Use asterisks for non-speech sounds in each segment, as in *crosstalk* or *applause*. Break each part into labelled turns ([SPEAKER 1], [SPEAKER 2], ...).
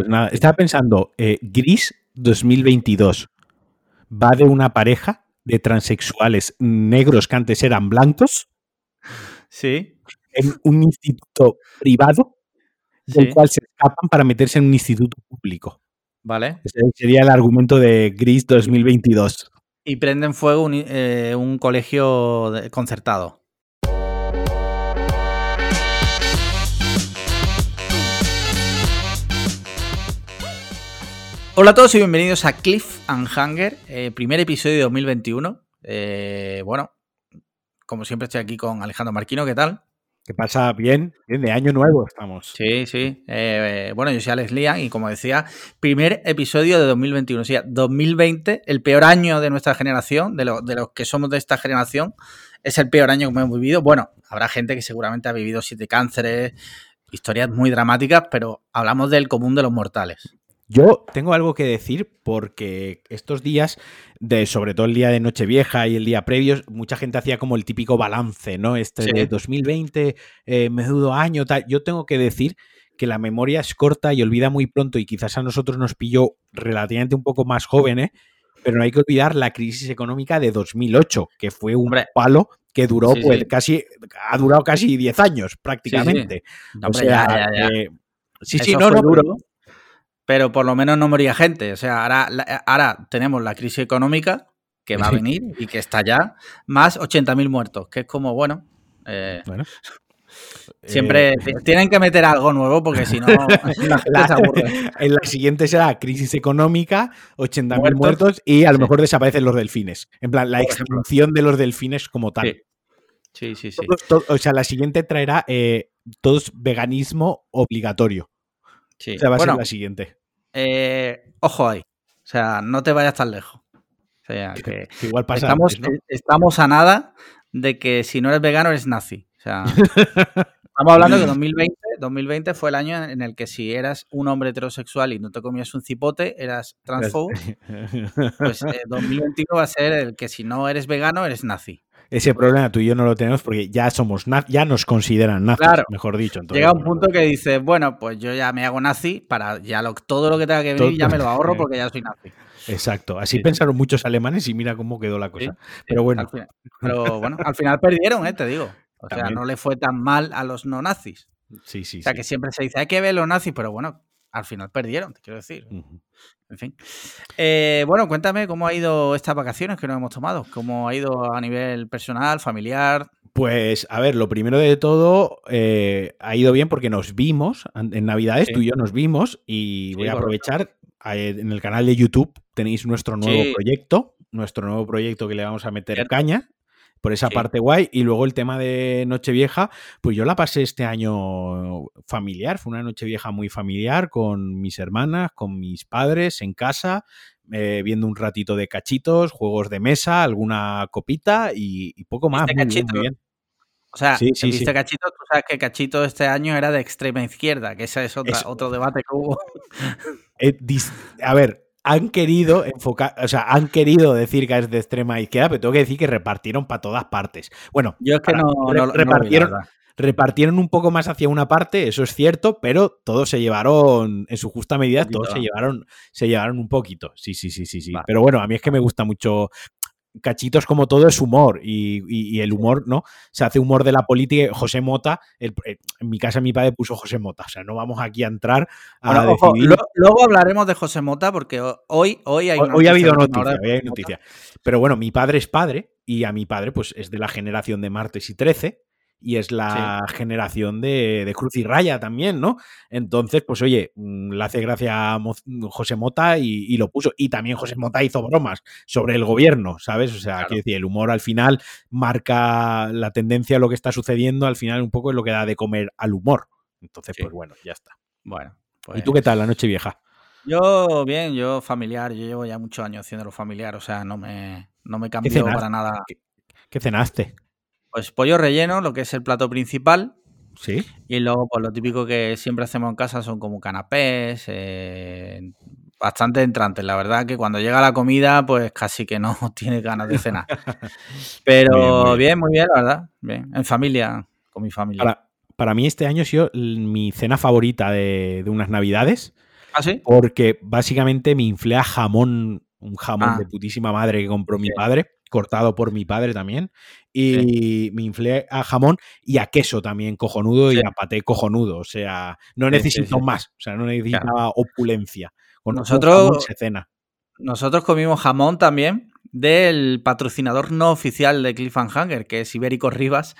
[SPEAKER 1] Pues nada, estaba pensando, eh, Gris 2022 va de una pareja de transexuales negros que antes eran blancos.
[SPEAKER 2] Sí.
[SPEAKER 1] En un instituto privado del cual se escapan para meterse en un instituto público.
[SPEAKER 2] Vale.
[SPEAKER 1] Ese sería el argumento de Gris 2022.
[SPEAKER 2] Y prenden fuego un, eh, un colegio concertado. Hola a todos y bienvenidos a Cliff and Hunger, eh, primer episodio de 2021. Eh, bueno, como siempre estoy aquí con Alejandro Marquino, ¿qué tal?
[SPEAKER 1] ¿Qué pasa? Bien, bien, de año nuevo estamos.
[SPEAKER 2] Sí, sí. Eh, bueno, yo soy Alex Lian y como decía, primer episodio de 2021. O sea, 2020, el peor año de nuestra generación, de, de los que somos de esta generación, es el peor año que hemos vivido. Bueno, habrá gente que seguramente ha vivido siete cánceres, historias muy dramáticas, pero hablamos del común de los mortales.
[SPEAKER 1] Yo tengo algo que decir porque estos días, de, sobre todo el día de Nochevieja y el día previo, mucha gente hacía como el típico balance, ¿no? Este de 2020, eh, menudo año, tal. Yo tengo que decir que la memoria es corta y olvida muy pronto y quizás a nosotros nos pilló relativamente un poco más jóvenes, pero no hay que olvidar la crisis económica de 2008, que fue un palo que duró, pues casi, ha durado casi 10 años prácticamente.
[SPEAKER 2] Sí, sí. sí, no, no, duro pero por lo menos no moría gente. O sea, ahora, ahora tenemos la crisis económica que va a venir y que está ya, más 80.000 muertos, que es como, bueno, eh, bueno. Siempre eh, tienen que meter algo nuevo porque si no, *laughs*
[SPEAKER 1] En la siguiente será crisis económica, 80.000 muertos, y a lo mejor desaparecen los delfines. En plan, la extinción de los delfines como tal.
[SPEAKER 2] Sí, sí, sí.
[SPEAKER 1] o sea, la siguiente traerá eh, todos veganismo obligatorio. Sí. O sea, va a ser la siguiente.
[SPEAKER 2] Eh, ojo ahí. O sea, no te vayas tan lejos. O sea, que
[SPEAKER 1] igual pasa
[SPEAKER 2] estamos, estamos a nada de que si no eres vegano eres nazi. O sea, *laughs* estamos hablando de que 2020, 2020 fue el año en el que si eras un hombre heterosexual y no te comías un cipote, eras transfobo. *laughs* Pues 2021 eh, va a ser el que si no eres vegano eres nazi.
[SPEAKER 1] Ese problema tú y yo no lo tenemos porque ya somos ya nos consideran nazis, mejor dicho.
[SPEAKER 2] Llega un punto que dices, bueno, pues yo ya me hago nazi para ya todo lo que tenga que venir ya me *laughs* lo ahorro porque ya soy nazi.
[SPEAKER 1] Exacto, así pensaron muchos alemanes y mira cómo quedó la cosa. pero bueno.
[SPEAKER 2] Al pero bueno, al final perdieron, ¿eh? te digo. O sea, no le fue tan mal a los no nazis.
[SPEAKER 1] Sí, sí.
[SPEAKER 2] O sea, que siempre se dice, hay que ver los nazis, pero bueno, al final perdieron, te quiero decir. En fin. Eh, bueno, cuéntame cómo ha ido estas vacaciones que nos hemos tomado. ¿Cómo ha ido a nivel personal, familiar?
[SPEAKER 1] Pues, a ver, lo primero de todo, eh, ha ido bien porque nos vimos en Navidades, tú y yo nos vimos, y voy a aprovechar. Eh, en el canal de YouTube tenéis nuestro nuevo proyecto, nuestro nuevo proyecto que le vamos a meter caña por esa parte guay. Y luego el tema de Nochevieja, pues yo la pasé este año familiar, fue una Nochevieja muy familiar con mis hermanas, con mis padres en casa, eh, viendo un ratito de cachitos, juegos de mesa, alguna copita y, poco más. Muy bien, muy bien.
[SPEAKER 2] O sea, sí, viste Cachito, tú sabes que Cachito este año era de extrema izquierda, que ese es, otro debate que hubo.
[SPEAKER 1] Eh, a ver, han querido enfocar, o sea, han querido decir que es de extrema izquierda, pero tengo que decir que repartieron para todas partes. Bueno,
[SPEAKER 2] yo es que no,
[SPEAKER 1] repartieron, repartieron un poco más hacia una parte, eso es cierto, pero todos se llevaron, en su justa medida, todos se llevaron, se llevaron un poquito. Sí, sí, sí, sí, sí. Pero bueno, a mí es que me gusta mucho cachitos como todo es humor y, el humor, ¿no? Se hace humor de la política. José Mota, eh, en mi casa mi padre puso José Mota, o sea, no vamos aquí a entrar a decidir.
[SPEAKER 2] luego hablaremos de José Mota porque hoy, hoy hay
[SPEAKER 1] Hoy ha habido noticia, hoy hay noticia. Pero bueno, mi padre es padre y a mi padre pues es de la generación de Martes y Trece y es la generación de, Cruz y Raya también, ¿no? Entonces, pues oye, mm, le hace gracia a José Mota y, lo puso. Y también José Mota hizo bromas sobre el gobierno, ¿sabes? O sea, quiero decir, el humor al final marca la tendencia a lo que está sucediendo, al final un poco es lo que da de comer al humor. Entonces, pues bueno, ya está.
[SPEAKER 2] Bueno.
[SPEAKER 1] ¿Y tú qué tal la noche vieja?
[SPEAKER 2] Yo, bien, yo familiar, yo llevo ya muchos años haciéndolo familiar, o sea, no me, no me cambió para nada.
[SPEAKER 1] ¿Qué cenaste?
[SPEAKER 2] Pues pollo relleno, lo que es el plato principal.
[SPEAKER 1] Sí.
[SPEAKER 2] Y luego, pues lo típico que siempre hacemos en casa son como canapés, eh, bastante entrantes. La verdad que cuando llega la comida, pues casi que no *laughs* tiene ganas de cenar. *laughs* Pero bien, muy bien, la verdad. Bien, en familia, con mi familia.
[SPEAKER 1] Para, para mí este año ha sido mi cena favorita de, de unas navidades
[SPEAKER 2] ¿Ah, sí?
[SPEAKER 1] Porque básicamente me inflé a jamón, un jamón
[SPEAKER 2] Ah.
[SPEAKER 1] de putísima madre que compró mi padre, cortado por mi padre también. Y me inflé a jamón y a queso también cojonudo y a paté cojonudo. O sea, no necesito
[SPEAKER 2] sí.
[SPEAKER 1] más. O sea, no necesitaba opulencia. Con
[SPEAKER 2] Nosotros-
[SPEAKER 1] se cena.
[SPEAKER 2] Nosotros comimos jamón también del patrocinador no oficial de Cliffhanger, que es Ibérico Rivas,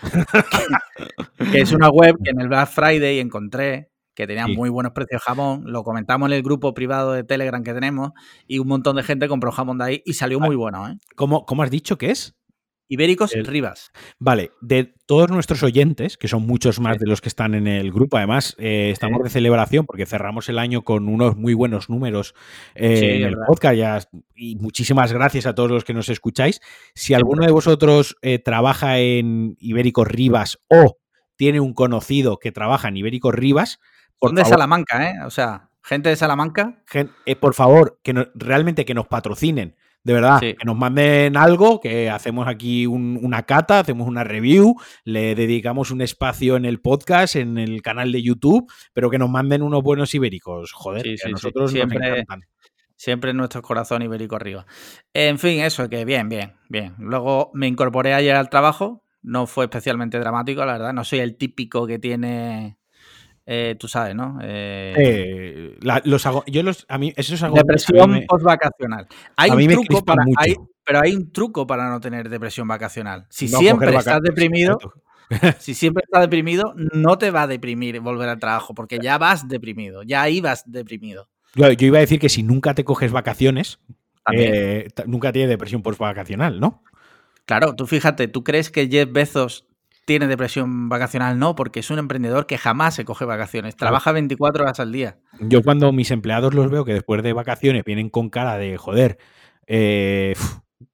[SPEAKER 2] que, que es una web que en el Black Friday encontré que tenía
[SPEAKER 1] Sí.
[SPEAKER 2] muy buenos precios de jamón. Lo comentamos en el grupo privado de Telegram que tenemos y un montón de gente compró jamón de ahí y salió muy bueno, ¿eh?
[SPEAKER 1] ¿Cómo, cómo has dicho que es?
[SPEAKER 2] Ibéricos
[SPEAKER 1] El-
[SPEAKER 2] Rivas.
[SPEAKER 1] Vale, de todos nuestros oyentes, que son muchos más de los que están en el grupo, además eh, estamos de celebración porque cerramos el año con unos muy buenos números eh,
[SPEAKER 2] Sí,
[SPEAKER 1] en el
[SPEAKER 2] verdad.
[SPEAKER 1] podcast ya- y muchísimas gracias a todos los que nos escucháis. Si alguno de vosotros eh, trabaja en Ibéricos Rivas o tiene un conocido que trabaja en Ibéricos Rivas, por
[SPEAKER 2] Son de
[SPEAKER 1] favor,
[SPEAKER 2] Salamanca, ¿eh? O sea, gente de Salamanca.
[SPEAKER 1] gen- por favor, que no- realmente que nos patrocinen. De verdad,
[SPEAKER 2] Sí.
[SPEAKER 1] que nos manden algo, que hacemos aquí un- una cata, hacemos una review, le dedicamos un espacio en el podcast, en el canal de YouTube, pero que nos manden unos buenos ibéricos. Joder,
[SPEAKER 2] Sí,
[SPEAKER 1] que
[SPEAKER 2] sí,
[SPEAKER 1] a nosotros
[SPEAKER 2] Siempre-
[SPEAKER 1] nos encantan.
[SPEAKER 2] Siempre en nuestros corazones ibérico arriba. En fin, eso, que bien, bien, bien. Luego me incorporé ayer al trabajo. No fue especialmente dramático, la verdad. No soy el típico que tiene. Eh, tú sabes, ¿no? Eh,
[SPEAKER 1] Eh, la- los ago- yo los, a mí, esos agobios a mí
[SPEAKER 2] depresión
[SPEAKER 1] me-
[SPEAKER 2] postvacacional. Hay
[SPEAKER 1] a
[SPEAKER 2] un
[SPEAKER 1] mí
[SPEAKER 2] truco para.
[SPEAKER 1] mucho.
[SPEAKER 2] hay- pero hay un truco para no tener depresión vacacional. Si
[SPEAKER 1] no
[SPEAKER 2] siempre estás deprimido, *laughs* si siempre estás deprimido, no te va a deprimir volver al trabajo, porque ya vas deprimido, ya ibas deprimido.
[SPEAKER 1] Yo, yo iba a decir que si nunca te coges vacaciones, eh, nunca tienes depresión postvacacional, ¿no?
[SPEAKER 2] Claro, tú fíjate, ¿tú crees que Jeff Bezos tiene depresión vacacional? No, porque es un emprendedor que jamás se coge vacaciones. Trabaja 24 horas al día.
[SPEAKER 1] Yo cuando mis empleados los veo que después de vacaciones vienen con cara de joder, eh,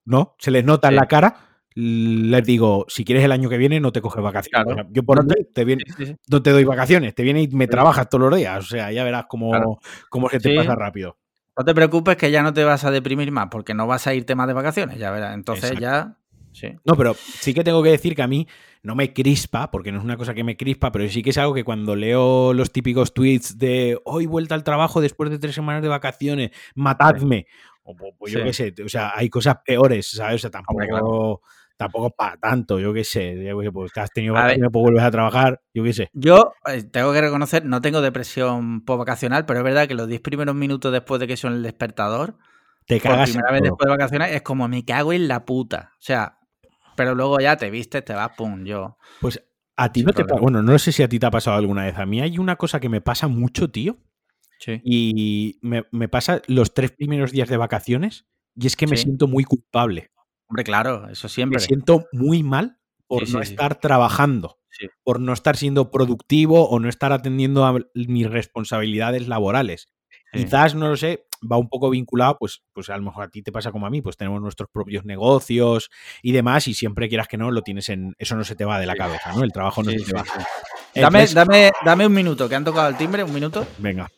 [SPEAKER 1] ¿no? Se les nota en
[SPEAKER 2] Sí.
[SPEAKER 1] la cara, les digo, si quieres el año que viene no te coges vacaciones.
[SPEAKER 2] Claro.
[SPEAKER 1] O sea, yo por
[SPEAKER 2] No te-
[SPEAKER 1] viene-
[SPEAKER 2] Sí, sí, sí.
[SPEAKER 1] no te doy vacaciones, te viene y me trabajas todos los días. O sea, ya verás cómo,
[SPEAKER 2] Claro.
[SPEAKER 1] cómo se te pasa rápido.
[SPEAKER 2] No te preocupes que ya no te vas a deprimir más, porque no vas a irte más de vacaciones, ya verás. Entonces
[SPEAKER 1] Exacto.
[SPEAKER 2] ya. Sí.
[SPEAKER 1] No, pero sí que tengo que decir que a mí no me crispa, porque no es una cosa que me crispa, pero sí que es algo que cuando leo los típicos tweets de hoy vuelta al trabajo después de tres semanas de vacaciones, matadme. O pues, pues yo
[SPEAKER 2] Sí.
[SPEAKER 1] qué sé, o sea, hay cosas peores, ¿sabes? O sea, tampoco,
[SPEAKER 2] Hombre, claro.
[SPEAKER 1] tampoco para tanto, yo qué sé. Yo qué sé, Pues que has tenido vacaciones, pues vuelves a trabajar, yo qué sé.
[SPEAKER 2] Yo eh, tengo que reconocer, no tengo depresión post-vacacional, pero es verdad que los 10 primeros minutos después de que son el despertador,
[SPEAKER 1] Te cagas
[SPEAKER 2] primera vez después de vacaciones, es como me cago en la puta. O sea, pero luego ya te vistes, te vas, pum, yo.
[SPEAKER 1] Pues a ti no te
[SPEAKER 2] problema.
[SPEAKER 1] pa- Bueno, no sé si a ti te ha pasado alguna vez. A mí hay una cosa que me pasa mucho, tío.
[SPEAKER 2] Sí.
[SPEAKER 1] Y me, me pasa los tres primeros días de vacaciones y es que me
[SPEAKER 2] Sí.
[SPEAKER 1] siento muy culpable.
[SPEAKER 2] Hombre, claro, eso
[SPEAKER 1] Me
[SPEAKER 2] siempre.
[SPEAKER 1] siento muy mal por
[SPEAKER 2] Sí,
[SPEAKER 1] no estar trabajando, por no estar siendo productivo o no estar atendiendo a mis responsabilidades laborales. Quizás, no lo sé, va un poco vinculado, pues, pues a lo mejor a ti te pasa como a mí, pues tenemos nuestros propios negocios y demás, y siempre quieras que no, lo tienes en. Eso no se te va de la cabeza, ¿no? El trabajo no
[SPEAKER 2] Sí,
[SPEAKER 1] se te va.
[SPEAKER 2] sí. Dame,
[SPEAKER 1] Entonces,
[SPEAKER 2] dame, dame un minuto, que han tocado el timbre, un minuto.
[SPEAKER 1] Venga.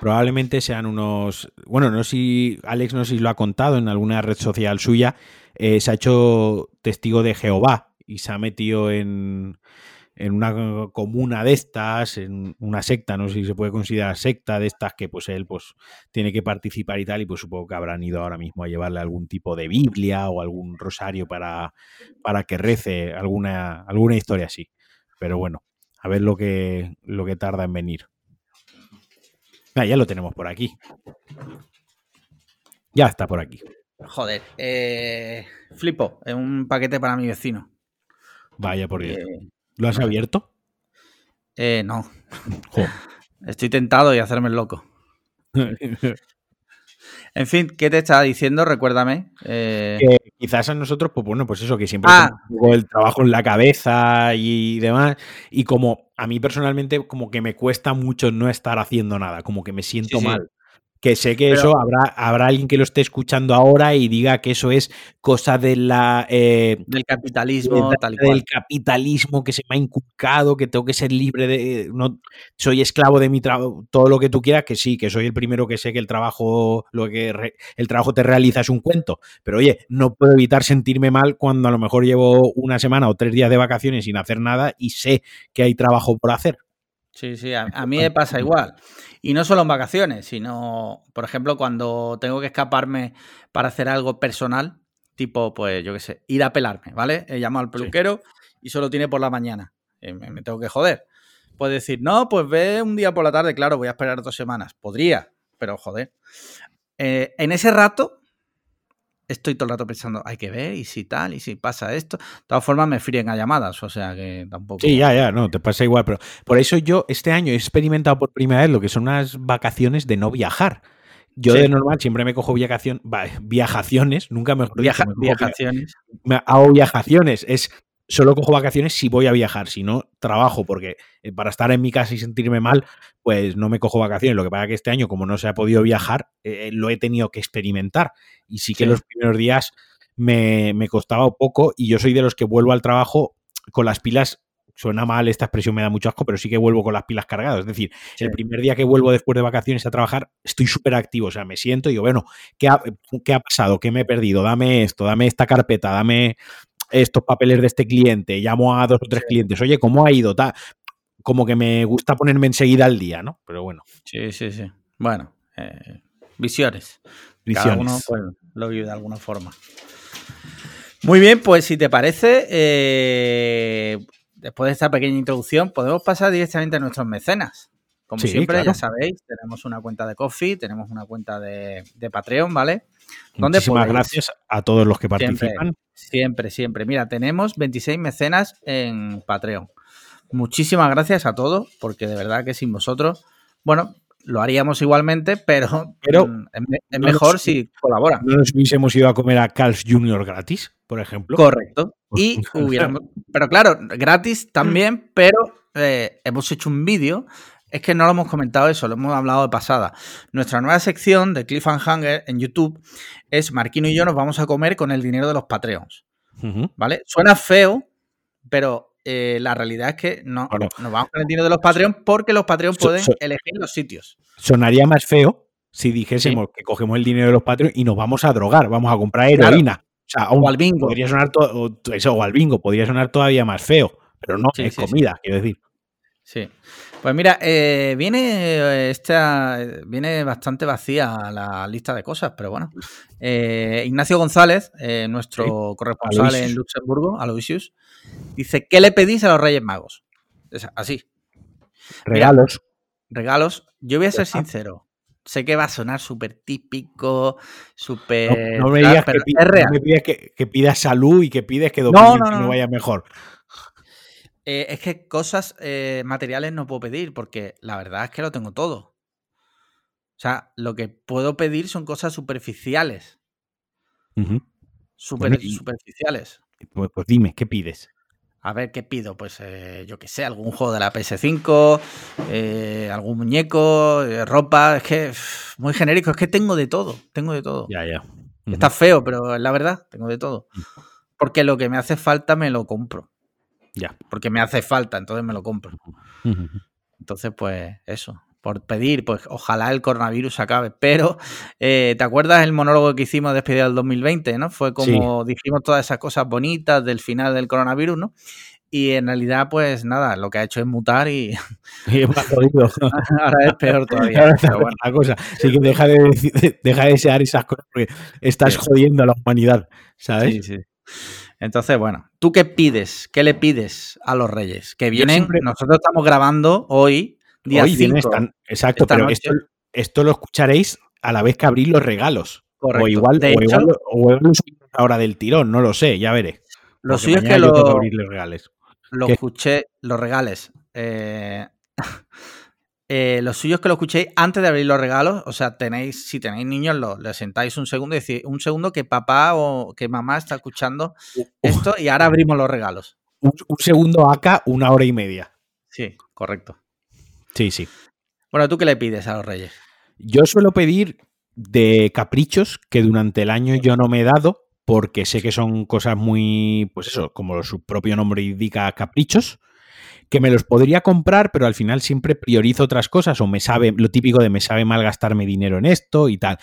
[SPEAKER 1] Probablemente sean unos. Bueno, no sé si. Alex no sé si lo ha contado en alguna red social suya. eh, se ha hecho testigo de Jehová y se ha metido en, en una comuna de estas, en una secta, no sé si se puede considerar secta de estas, que pues él pues tiene que participar y tal, y pues supongo que habrán ido ahora mismo a llevarle algún tipo de Biblia o algún rosario para, para que rece, alguna, alguna historia así. Pero bueno, a ver lo que, lo que tarda en venir. Ah, ya lo tenemos por aquí. Ya está por aquí.
[SPEAKER 2] Joder, eh, flipo, es un paquete para mi vecino.
[SPEAKER 1] Vaya por Dios.
[SPEAKER 2] Eh,
[SPEAKER 1] ¿Lo has abierto?
[SPEAKER 2] eh, no, *laughs* estoy tentado y hacerme el loco. *laughs* En fin, ¿qué te estaba diciendo? Recuérdame. Eh,
[SPEAKER 1] que quizás a nosotros, pues bueno, pues eso, que siempre
[SPEAKER 2] Ah.
[SPEAKER 1] poco el trabajo en la cabeza y demás. Y como a mí personalmente, como que me cuesta mucho no estar haciendo nada, como que me siento
[SPEAKER 2] sí.
[SPEAKER 1] mal. Que sé que
[SPEAKER 2] Pero-
[SPEAKER 1] eso habrá, habrá alguien que lo esté escuchando ahora y diga que eso es cosa de la eh,
[SPEAKER 2] del capitalismo,
[SPEAKER 1] de-
[SPEAKER 2] tal y cual.
[SPEAKER 1] del capitalismo que se me ha inculcado, que tengo que ser libre de. No, soy esclavo de mi trabajo, todo lo que tú quieras, que sí, que soy el primero que sé que el trabajo, lo que re- el trabajo te realiza es un cuento. Pero oye, no puedo evitar sentirme mal cuando a lo mejor llevo una semana o tres días de vacaciones sin hacer nada y sé que hay trabajo por hacer.
[SPEAKER 2] Sí, sí, a, mí me pasa *laughs* igual. Y no solo en vacaciones, sino, por ejemplo, cuando tengo que escaparme para hacer algo personal, tipo, pues, yo qué sé, ir a pelarme, ¿vale? He llamado al peluquero y solo tiene por la mañana. Eh, me, tengo que joder. Puede decir, no, pues ve un día por la tarde, claro, voy a esperar dos semanas. Podría, pero joder. Eh, en ese rato estoy todo el rato pensando, hay que ver, y si tal, y si pasa esto. De todas formas, me fríen a llamadas, o sea que tampoco.
[SPEAKER 1] Sí, ya, ya, no, te pasa igual, pero por eso yo este año he experimentado por primera vez lo que son unas vacaciones de no viajar. Yo de normal siempre me cojo viajación, viajaciones, nunca mejor
[SPEAKER 2] Viaja, viajaciones.
[SPEAKER 1] Me hago viajaciones, es solo cojo vacaciones si voy a viajar, si no, trabajo, porque eh, para estar en mi casa y sentirme mal, pues no me cojo vacaciones. Lo que pasa es que este año, como no se ha podido viajar, eh, lo he tenido que experimentar. Y sí que los primeros días me, costaba poco y yo soy de los que vuelvo al trabajo con las pilas suena mal, esta expresión me da mucho asco, pero sí que vuelvo con las pilas cargadas. Es decir, el primer día que vuelvo después de vacaciones a trabajar, estoy súper activo. O sea, me siento y digo, bueno, ¿qué ha, ¿qué ha, pasado? ¿Qué me he perdido? Dame esto, dame esta carpeta, dame estos papeles de este cliente, llamo a dos o tres clientes, oye, ¿cómo ha ido? como que me gusta ponerme enseguida al día, ¿no? Pero bueno.
[SPEAKER 2] Sí, sí, sí. Bueno, eh, visiones. Visiones. Cada uno pues, lo vive de alguna forma. Muy bien, pues si te parece, eh, después de esta pequeña introducción, podemos pasar directamente a nuestros mecenas. Como siempre, ya sabéis, tenemos una cuenta de Coffee, tenemos una cuenta de, de Patreon, ¿vale?
[SPEAKER 1] Muchísimas gracias a todos los que participan.
[SPEAKER 2] Siempre, siempre, Mira, tenemos 26 mecenas en Patreon. Muchísimas gracias a todos, porque de verdad que sin vosotros, bueno, lo haríamos igualmente, pero,
[SPEAKER 1] pero
[SPEAKER 2] mm, es, mejor si colaboran.
[SPEAKER 1] No nos hubiésemos ido a comer a Carl's Jr. gratis, por ejemplo.
[SPEAKER 2] Correcto. Y hubiéramos. Pero claro, gratis también, *laughs* pero eh, hemos hecho un vídeo es que no lo hemos comentado eso, lo hemos hablado de pasada. Nuestra nueva sección de Cliffhanger en YouTube es Marquino y yo nos vamos a comer con el dinero de los Patreons. ¿Vale? Suena feo, pero eh, la realidad es que no, nos vamos con el dinero de los Patreons porque los Patreons pueden elegir los sitios.
[SPEAKER 1] Sonaría más feo si dijésemos que cogemos el dinero de los Patreons y nos vamos a drogar, vamos a comprar heroína. O, al bingo. Podría sonar eso, o al bingo, podría sonar todavía más feo, pero no, es comida, quiero decir.
[SPEAKER 2] Sí. Pues mira, eh, viene eh, esta, viene bastante vacía la lista de cosas, pero bueno. Eh, Ignacio González, nuestro corresponsal en Luxemburgo, Aloysius, dice: ¿Qué le pedís a los Reyes Magos? así.
[SPEAKER 1] Regalos.
[SPEAKER 2] regalos. Yo voy a ser sincero. Sé que va a sonar súper típico, súper.
[SPEAKER 1] No, me digas, que, pidas salud y que pides que no, no, vaya mejor.
[SPEAKER 2] Eh, es que cosas eh, materiales no puedo pedir porque la verdad es que lo tengo todo. O sea, lo que puedo pedir son cosas superficiales. superficiales.
[SPEAKER 1] Pues, pues, dime, ¿qué pides?
[SPEAKER 2] A ver, ¿qué pido? Pues eh, yo qué sé, algún juego de la PS5, algún muñeco, ropa. Es que muy genérico, es que tengo de todo, tengo de todo.
[SPEAKER 1] Ya, ya.
[SPEAKER 2] Está feo, pero es la verdad, tengo de todo. Mm. Porque lo que me hace falta me lo compro.
[SPEAKER 1] Ya.
[SPEAKER 2] Porque me hace falta, entonces me lo compro. Entonces, pues eso. Por pedir, pues ojalá el coronavirus acabe. Pero, eh, ¿te acuerdas el monólogo que hicimos despedida del 2020? ¿no? Fue como dijimos todas esas cosas bonitas del final del coronavirus, ¿no? Y en realidad, pues nada, lo que ha hecho es mutar y. *laughs* *laughs* Ahora es peor todavía.
[SPEAKER 1] la cosa. Así que deja de, deja de desear esas cosas porque estás jodiendo a la humanidad, ¿sabes?
[SPEAKER 2] Sí, sí. Entonces, bueno, ¿tú qué pides? ¿Qué le pides a los reyes? Que vienen, nosotros estamos grabando hoy, día hoy 5.
[SPEAKER 1] exacto, pero esto, lo escucharéis a la vez que abrís los regalos. O igual, o igual, o ahora del tirón, no lo sé, ya veré.
[SPEAKER 2] Lo suyo es que lo, lo escuché, los regales. Eh, *laughs* eh, lo suyo es que lo escuchéis antes de abrir los regalos. O sea, tenéis, si tenéis niños, lo, le sentáis un segundo y decís, un segundo que papá o que mamá está escuchando esto y ahora abrimos los regalos.
[SPEAKER 1] Un, segundo acá, una hora y media.
[SPEAKER 2] Sí, correcto.
[SPEAKER 1] Sí, sí.
[SPEAKER 2] Bueno, ¿tú qué le pides a los reyes?
[SPEAKER 1] Yo suelo pedir de caprichos que durante el año yo no me he dado porque sé que son cosas muy, pues eso, como su propio nombre indica, caprichos que me los podría comprar, pero al final siempre priorizo otras cosas o me sabe, lo típico de me sabe mal gastarme dinero en esto y tal.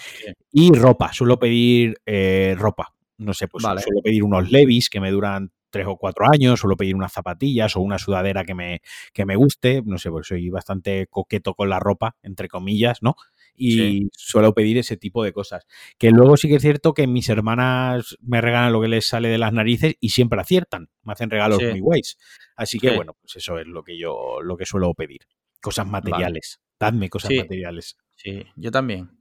[SPEAKER 1] Y ropa, suelo pedir eh, ropa. No sé, pues suelo pedir unos levis que me duran tres o cuatro años, suelo pedir unas zapatillas o una sudadera que me, que me guste, no sé, porque soy bastante coqueto con la ropa, entre comillas, ¿no? Y suelo pedir ese tipo de cosas. Que luego sí que es cierto que mis hermanas me regalan lo que les sale de las narices y siempre aciertan, me hacen regalos muy guays. Así que bueno, pues eso es lo que yo lo que suelo pedir. Cosas materiales. Dadme cosas materiales.
[SPEAKER 2] Sí, yo también.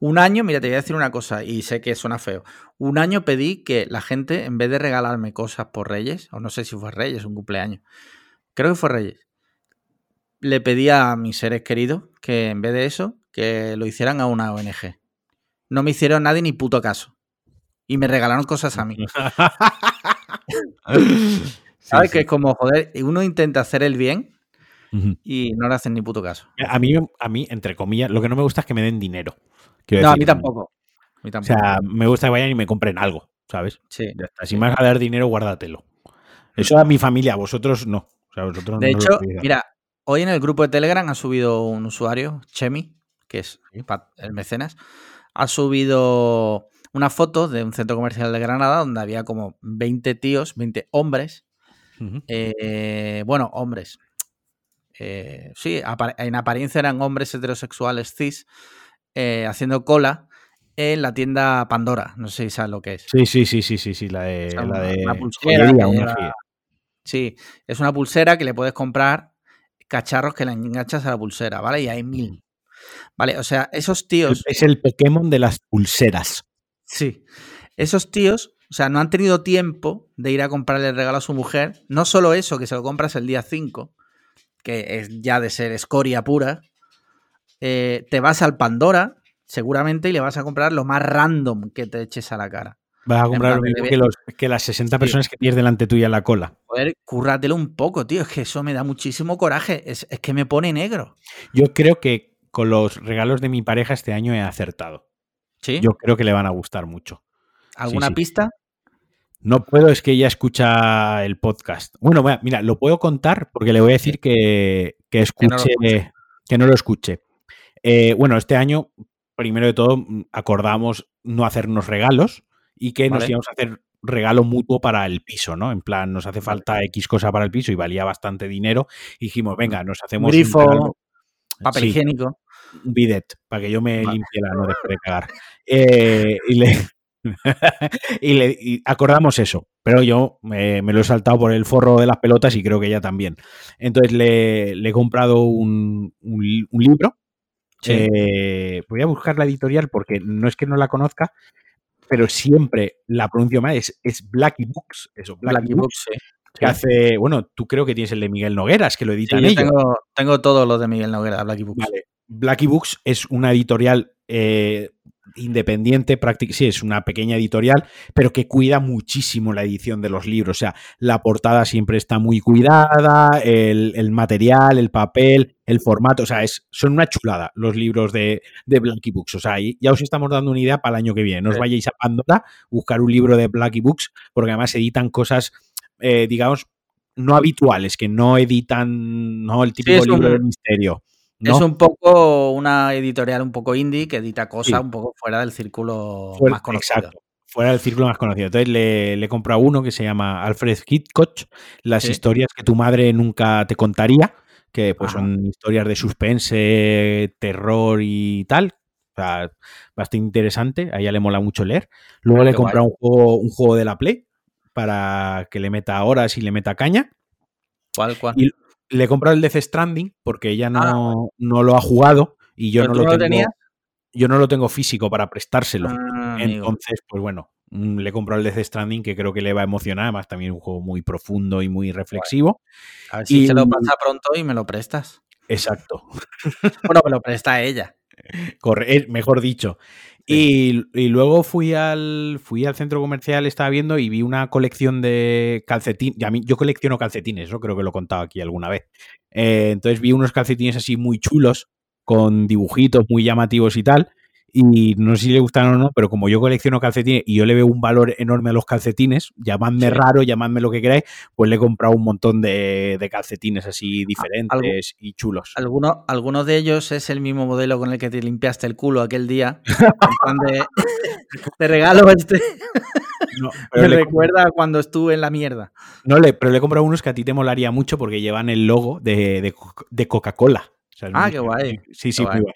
[SPEAKER 2] Un año, mira, te voy a decir una cosa, y sé que suena feo. Un año pedí que la gente, en vez de regalarme cosas por Reyes, o no sé si fue Reyes, un cumpleaños, creo que fue Reyes, le pedí a mis seres queridos que en vez de eso, que lo hicieran a una ONG. No me hicieron nadie ni puto caso. Y me regalaron cosas a mí. *laughs* *laughs* ¿Sabes? Que es como, joder, uno intenta hacer el bien y no le hacen ni puto caso.
[SPEAKER 1] A mí, a mí, entre comillas, lo que no me gusta es que me den dinero.
[SPEAKER 2] no, a, mí tampoco.
[SPEAKER 1] O sea, me gusta que vayan y me compren algo, ¿sabes?
[SPEAKER 2] Sí.
[SPEAKER 1] Si me vas a dar dinero, guárdatelo. Eso a mi familia, a vosotros no. vosotros
[SPEAKER 2] de hecho, mira, hoy en el grupo de Telegram ha subido un usuario, Chemi, que es el mecenas, ha subido una foto de un centro comercial de Granada donde había como 20 tíos, 20 hombres. Eh, bueno, hombres. Eh, sí, en apariencia eran hombres heterosexuales cis eh, haciendo cola en la tienda Pandora. No sé si sabes lo que es.
[SPEAKER 1] Sí, sí, sí, sí, sí, sí la de, la
[SPEAKER 2] pulsera. sí, es una pulsera que le puedes comprar cacharros que le enganchas a la pulsera, ¿vale? Y hay mil. Vale, o sea, esos tíos.
[SPEAKER 1] Es el Pokémon de las pulseras.
[SPEAKER 2] Sí. Esos tíos, o sea, no han tenido tiempo de ir a comprarle el regalo a su mujer. No solo eso, que se lo compras el día 5, que es ya de ser escoria pura. Eh, te vas al Pandora, seguramente, y le vas a comprar lo más random que te eches a la cara.
[SPEAKER 1] Vas a comprar lo mismo que, las 60 personas que tienes delante tuya la cola.
[SPEAKER 2] Joder, cúrratelo un poco, tío. Es que eso me da muchísimo coraje. Es, que me pone negro.
[SPEAKER 1] Yo creo que con los regalos de mi pareja este año he acertado.
[SPEAKER 2] Sí.
[SPEAKER 1] Yo creo que le van a gustar mucho.
[SPEAKER 2] ¿Alguna pista?
[SPEAKER 1] No puedo, es que ella escucha el podcast. Bueno, mira, lo puedo contar porque le voy a decir que, escuche, que no lo escuche. Eh, bueno, este año, primero de todo, acordamos no hacernos regalos y que nos íbamos a hacer regalo mutuo para el piso, ¿no? En plan, nos hace falta X cosa para el piso y valía bastante dinero. Y dijimos, venga, nos hacemos
[SPEAKER 2] Grifo, un papel higiénico.
[SPEAKER 1] Un bidet, para que yo me limpie la no después de cagar. Eh, y le, *laughs* y le acordamos eso, pero yo me, lo he saltado por el forro de las pelotas y creo que ella también. Entonces le, he comprado un, libro. Eh, voy a buscar la editorial porque no es que no la conozca, pero siempre la pronuncio mal, es, es Blacky Books, eso,
[SPEAKER 2] Blacky, Books,
[SPEAKER 1] que hace, bueno, tú creo que tienes el de Miguel Nogueras, que lo editan
[SPEAKER 2] ellos. Tengo, tengo todo lo de Miguel Nogueras, Blacky Books. Vale.
[SPEAKER 1] Blacky Books es una editorial eh, independiente, sí, es una pequeña editorial, pero que cuida muchísimo la edición de los libros. O sea, la portada siempre está muy cuidada, el, material, el papel, el formato. O sea, es, son una chulada los libros de, de Blacky Books. O sea, ya os estamos dando una idea para el año que viene. No os vayáis a Pandora, buscar un libro de Blacky Books, porque además editan cosas, eh, digamos, no habituales, que no editan no el típico libro de misterio.
[SPEAKER 2] Es un poco una editorial un poco indie que edita cosas un poco fuera del círculo más conocido. Exacto,
[SPEAKER 1] fuera del círculo más conocido. Entonces le, le he uno que se llama Alfred Hitchcock, Las historias que tu madre nunca te contaría, que pues son historias de suspense, terror y tal. O sea, bastante interesante. A ella le mola mucho leer. Luego le he comprado un juego, un juego de la Play para que le meta horas y le meta caña.
[SPEAKER 2] ¿Cuál, cuál?
[SPEAKER 1] le he comprado el Death Stranding porque ella ah, no, no lo ha jugado y yo no lo, tengo. Yo no lo tengo físico para prestárselo. Ah, Entonces, pues bueno, mm, le he comprado el Death Stranding que creo que le va a emocionar. Además, también es un juego muy profundo y muy reflexivo.
[SPEAKER 2] A ver si se lo pasa pronto y me lo prestas.
[SPEAKER 1] Exacto. *laughs*
[SPEAKER 2] bueno, me lo presta ella. *laughs*
[SPEAKER 1] Corre, mejor dicho. Y, luego fui al, fui al centro comercial, estaba viendo y vi una colección de calcetines. Yo colecciono calcetines, ¿no? Creo que lo he contado aquí alguna vez. Eh, entonces vi unos calcetines así muy chulos, con dibujitos muy llamativos y tal. Y no sé si le gustan o no, pero como yo colecciono calcetines y yo le veo un valor enorme a los calcetines, llamadme raro, llamadme lo que queráis, pues le he comprado un montón de, calcetines así diferentes y chulos.
[SPEAKER 2] ¿Alguno, alguno de ellos es el mismo modelo con el que te limpiaste el culo aquel día? *laughs* de, regalo este. *laughs* Me recuerda cuando estuve en la mierda.
[SPEAKER 1] No, le, pero le he comprado unos que a ti te molaría mucho porque llevan el logo de, Coca-Cola.
[SPEAKER 2] ah, qué guay.
[SPEAKER 1] Sí, sí, muy guay.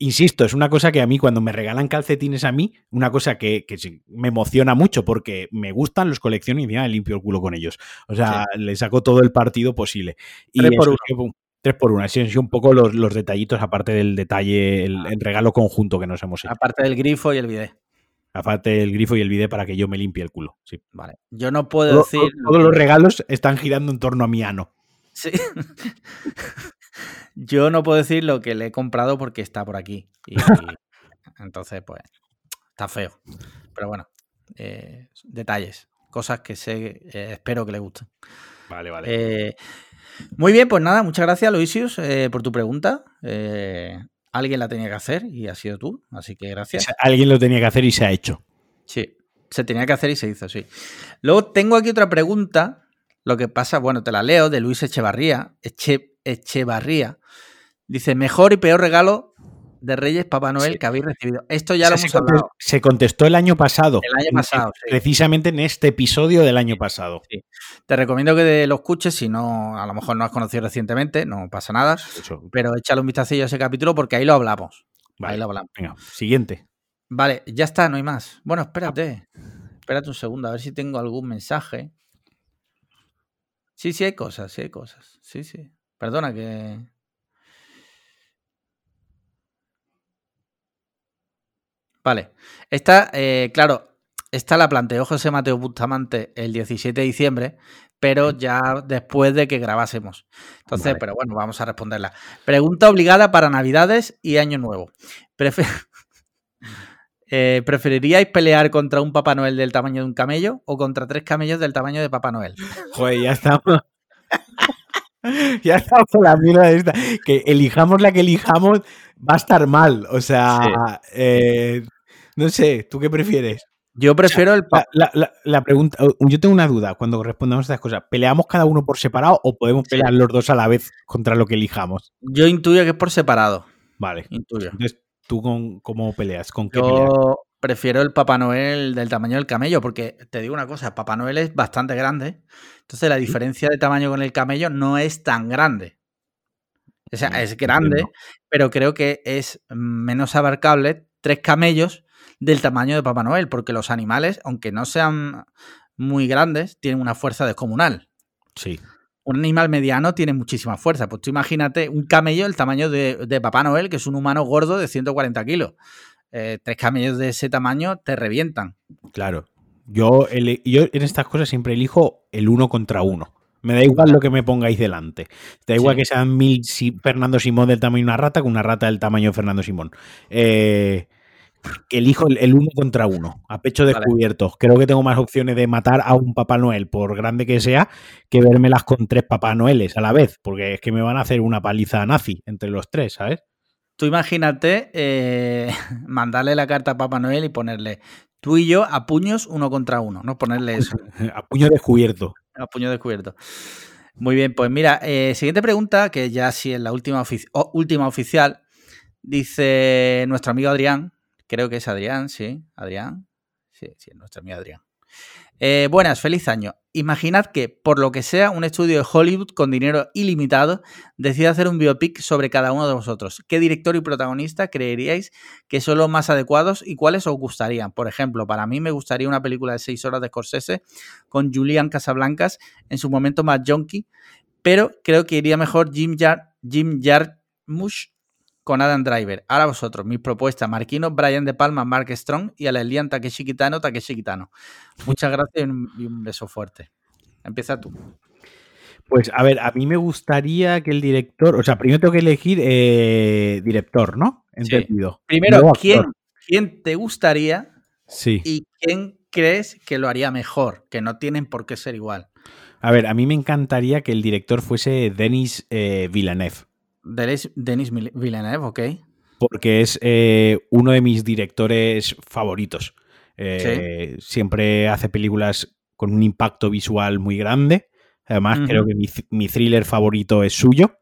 [SPEAKER 1] Insisto, es una cosa que a mí, cuando me regalan calcetines a mí, una cosa que, me emociona mucho porque me gustan, los colecciono y me limpio el culo con ellos. O sea, le saco todo el partido posible. Y
[SPEAKER 2] tres por uno.
[SPEAKER 1] tres por uno. Así un poco los, detallitos, aparte del detalle, el, ah. regalo conjunto que nos hemos hecho.
[SPEAKER 2] Aparte del grifo y el bidet.
[SPEAKER 1] Aparte del grifo y el bidet para que yo me limpie el culo. Sí.
[SPEAKER 2] Vale. Yo no puedo decir.
[SPEAKER 1] Todos los regalos están girando en torno a mi ano.
[SPEAKER 2] Sí. *laughs* *laughs* Yo no puedo decir lo que le he comprado porque está por aquí. Y, entonces, pues, está feo. Pero bueno, eh, detalles, cosas que sé, eh, espero que le gusten.
[SPEAKER 1] Vale, vale.
[SPEAKER 2] Eh, muy bien, pues nada, muchas gracias, Luisius, por tu pregunta. alguien la tenía que hacer y ha sido tú, así que gracias.
[SPEAKER 1] Alguien lo tenía que hacer y se ha hecho.
[SPEAKER 2] Sí, se tenía que hacer y se hizo, sí. Luego tengo aquí otra pregunta. Lo que pasa, bueno, te la leo, de Luis Echevarría. Eche, Echevarría. Dice, mejor y peor regalo de Reyes Papá Noel que habéis recibido. Esto ya lo hemos hablado.
[SPEAKER 1] Se contestó el año pasado.
[SPEAKER 2] El año pasado.
[SPEAKER 1] Precisamente en este episodio del año pasado.
[SPEAKER 2] Te recomiendo que lo escuches, si no, a lo mejor no has conocido recientemente, no pasa nada. Pero échale un vistacillo a ese capítulo porque ahí lo hablamos. ahí lo hablamos.
[SPEAKER 1] Venga, siguiente.
[SPEAKER 2] Vale, ya está, no hay más. Bueno, espérate. Espérate un segundo, a ver si tengo algún mensaje. Sí, sí hay cosas, sí hay cosas. Sí, sí. Perdona que... Vale. Esta, eh, claro, esta la planteó José Mateo Bustamante el 17 de diciembre, pero ya después de que grabásemos. Entonces, pero bueno, vamos a responderla. Pregunta obligada para Navidades y Año Nuevo. Eh, ¿Preferiríais pelear contra un Papá Noel del tamaño de un camello o contra tres camellos del tamaño de Papá Noel? *laughs*
[SPEAKER 1] Joder, ya estamos. *laughs* ya estamos con la mierda esta. Que elijamos la que elijamos, va a estar mal. O sea, eh, no sé, ¿tú qué prefieres?
[SPEAKER 2] Yo prefiero el.
[SPEAKER 1] La, pregunta, yo tengo una duda cuando respondemos a estas cosas. ¿Peleamos cada uno por separado o podemos pelear los dos a la vez contra lo que elijamos?
[SPEAKER 2] Yo intuyo que es por separado.
[SPEAKER 1] Vale. Intuyo. Entonces, ¿tú con, cómo peleas? ¿Con qué
[SPEAKER 2] yo prefiero el Papá Noel del tamaño del camello, porque te digo una cosa, Papá Noel es bastante grande. Entonces, la diferencia de tamaño con el camello no es tan grande. O sea, es grande, pero creo que es menos abarcable tres camellos del tamaño de Papá Noel, porque los animales, aunque no sean muy grandes, tienen una fuerza descomunal.
[SPEAKER 1] Sí.
[SPEAKER 2] Un animal mediano tiene muchísima fuerza. Pues tú imagínate un camello del tamaño de, Papá Noel, que es un humano gordo de 140 kilos. Eh, tres camellos de ese tamaño te revientan.
[SPEAKER 1] Claro. Yo, yo en estas cosas siempre elijo el uno contra uno. Me da igual lo que me pongáis delante. Da igual que sean mil Fernando Simón del tamaño de una rata que una rata del tamaño de Fernando Simón. Eh, elijo el, uno contra uno, a pecho descubierto. Creo que tengo más opciones de matar a un Papá Noel, por grande que sea, que vérmelas con tres Papá Noeles a la vez, porque es que me van a hacer una paliza nazi entre los tres, ¿sabes?
[SPEAKER 2] Tú imagínate eh, *laughs* mandarle la carta a Papá Noel y ponerle tú y yo a puños uno contra uno, ¿no? Ponerle eso. *laughs*
[SPEAKER 1] a puño descubierto.
[SPEAKER 2] A puño descubierto. Muy bien, pues mira, eh, siguiente pregunta, que ya sí es la última, última oficial, dice nuestro amigo Adrián, Creo que es Adrián, sí. Adrián. Sí, sí, nuestro amigo Adrián. Eh, buenas, feliz año. Imaginad que, por lo que sea, un estudio de Hollywood con dinero ilimitado decide hacer un biopic sobre cada uno de vosotros. ¿Qué director y protagonista creeríais que son los más adecuados y cuáles os gustarían? Por ejemplo, para mí me gustaría una película de seis horas de Scorsese con Julian Casablancas en su momento más junkie, pero creo que iría mejor Jim, Jar Jim Jarmusch con Adam Driver. Ahora vosotros, mis propuestas, Marquino, Brian De Palma, Mark Strong y Alelian Takeshi Kitano, Takeshi Kitano. Muchas gracias y un beso fuerte. Empieza tú.
[SPEAKER 1] Pues a ver, a mí me gustaría que el director, o sea, primero tengo que elegir eh, director, ¿no? Entendido.
[SPEAKER 2] Primero, ¿quién, ¿quién, te gustaría?
[SPEAKER 1] Sí.
[SPEAKER 2] Y quién crees que lo haría mejor, que no tienen por qué ser igual.
[SPEAKER 1] A ver, a mí me encantaría que el director fuese Denis eh, Villeneuve.
[SPEAKER 2] Denis Villeneuve, ok.
[SPEAKER 1] Porque es eh, uno de mis directores favoritos. Eh, siempre hace películas con un impacto visual muy grande. Además, creo que mi, thriller favorito es suyo.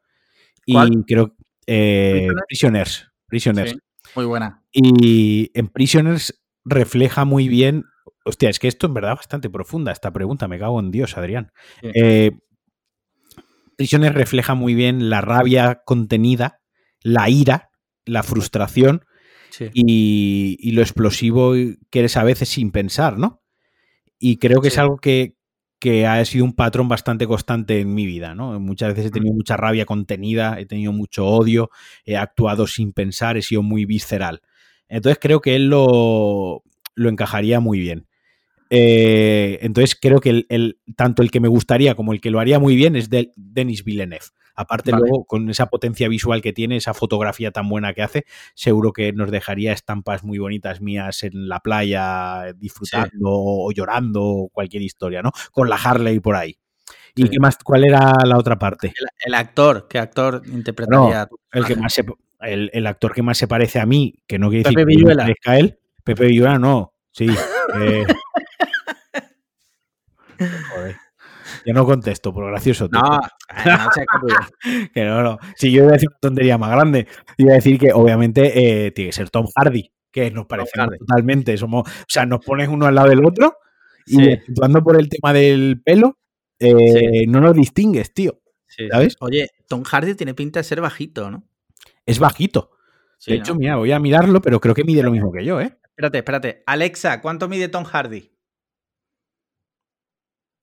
[SPEAKER 1] Y creo eh, Prisoners. Prisoners.
[SPEAKER 2] muy buena.
[SPEAKER 1] Y en Prisoners refleja muy bien hostia, es que esto en verdad es bastante profunda, esta pregunta, me cago en Dios, Adrián. Eh, Prisiones refleja muy bien la rabia contenida, la ira, la frustración y, lo explosivo que eres a veces sin pensar, ¿no? Y creo que es algo que, que ha sido un patrón bastante constante en mi vida, ¿no? Muchas veces he tenido mucha rabia contenida, he tenido mucho odio, he actuado sin pensar, he sido muy visceral. Entonces creo que él lo, lo encajaría muy bien. Eh, entonces creo que el, tanto el que me gustaría como el que lo haría muy bien es de Denis Villeneuve. Aparte luego con esa potencia visual que tiene, esa fotografía tan buena que hace, seguro que nos dejaría estampas muy bonitas mías en la playa disfrutando o llorando o cualquier historia, ¿no? Con la Harley por ahí. ¿Y qué más? ¿Cuál era la otra parte?
[SPEAKER 2] El, actor, ¿qué actor interpretaría?
[SPEAKER 1] el, que más el, actor que más se parece a mí, que no quiere decir que parezca él, Pepe Villuela no, sí. Eh, Joder. Yo no contesto, por gracioso.
[SPEAKER 2] No, *laughs* no
[SPEAKER 1] que no, no. Si yo iba a decir una tontería más grande, iba a decir que obviamente eh, tiene que ser Tom Hardy, que nos parece totalmente. Somos, o sea, nos pones uno al lado del otro y actuando por el tema del pelo, eh, no nos distingues, tío. ¿Sabes?
[SPEAKER 2] Oye, Tom Hardy tiene pinta de ser bajito, ¿no?
[SPEAKER 1] Es bajito. de hecho, mira, voy a mirarlo, pero creo que mide lo mismo que yo, ¿eh?
[SPEAKER 2] Espérate, espérate. Alexa, ¿cuánto mide Tom Hardy?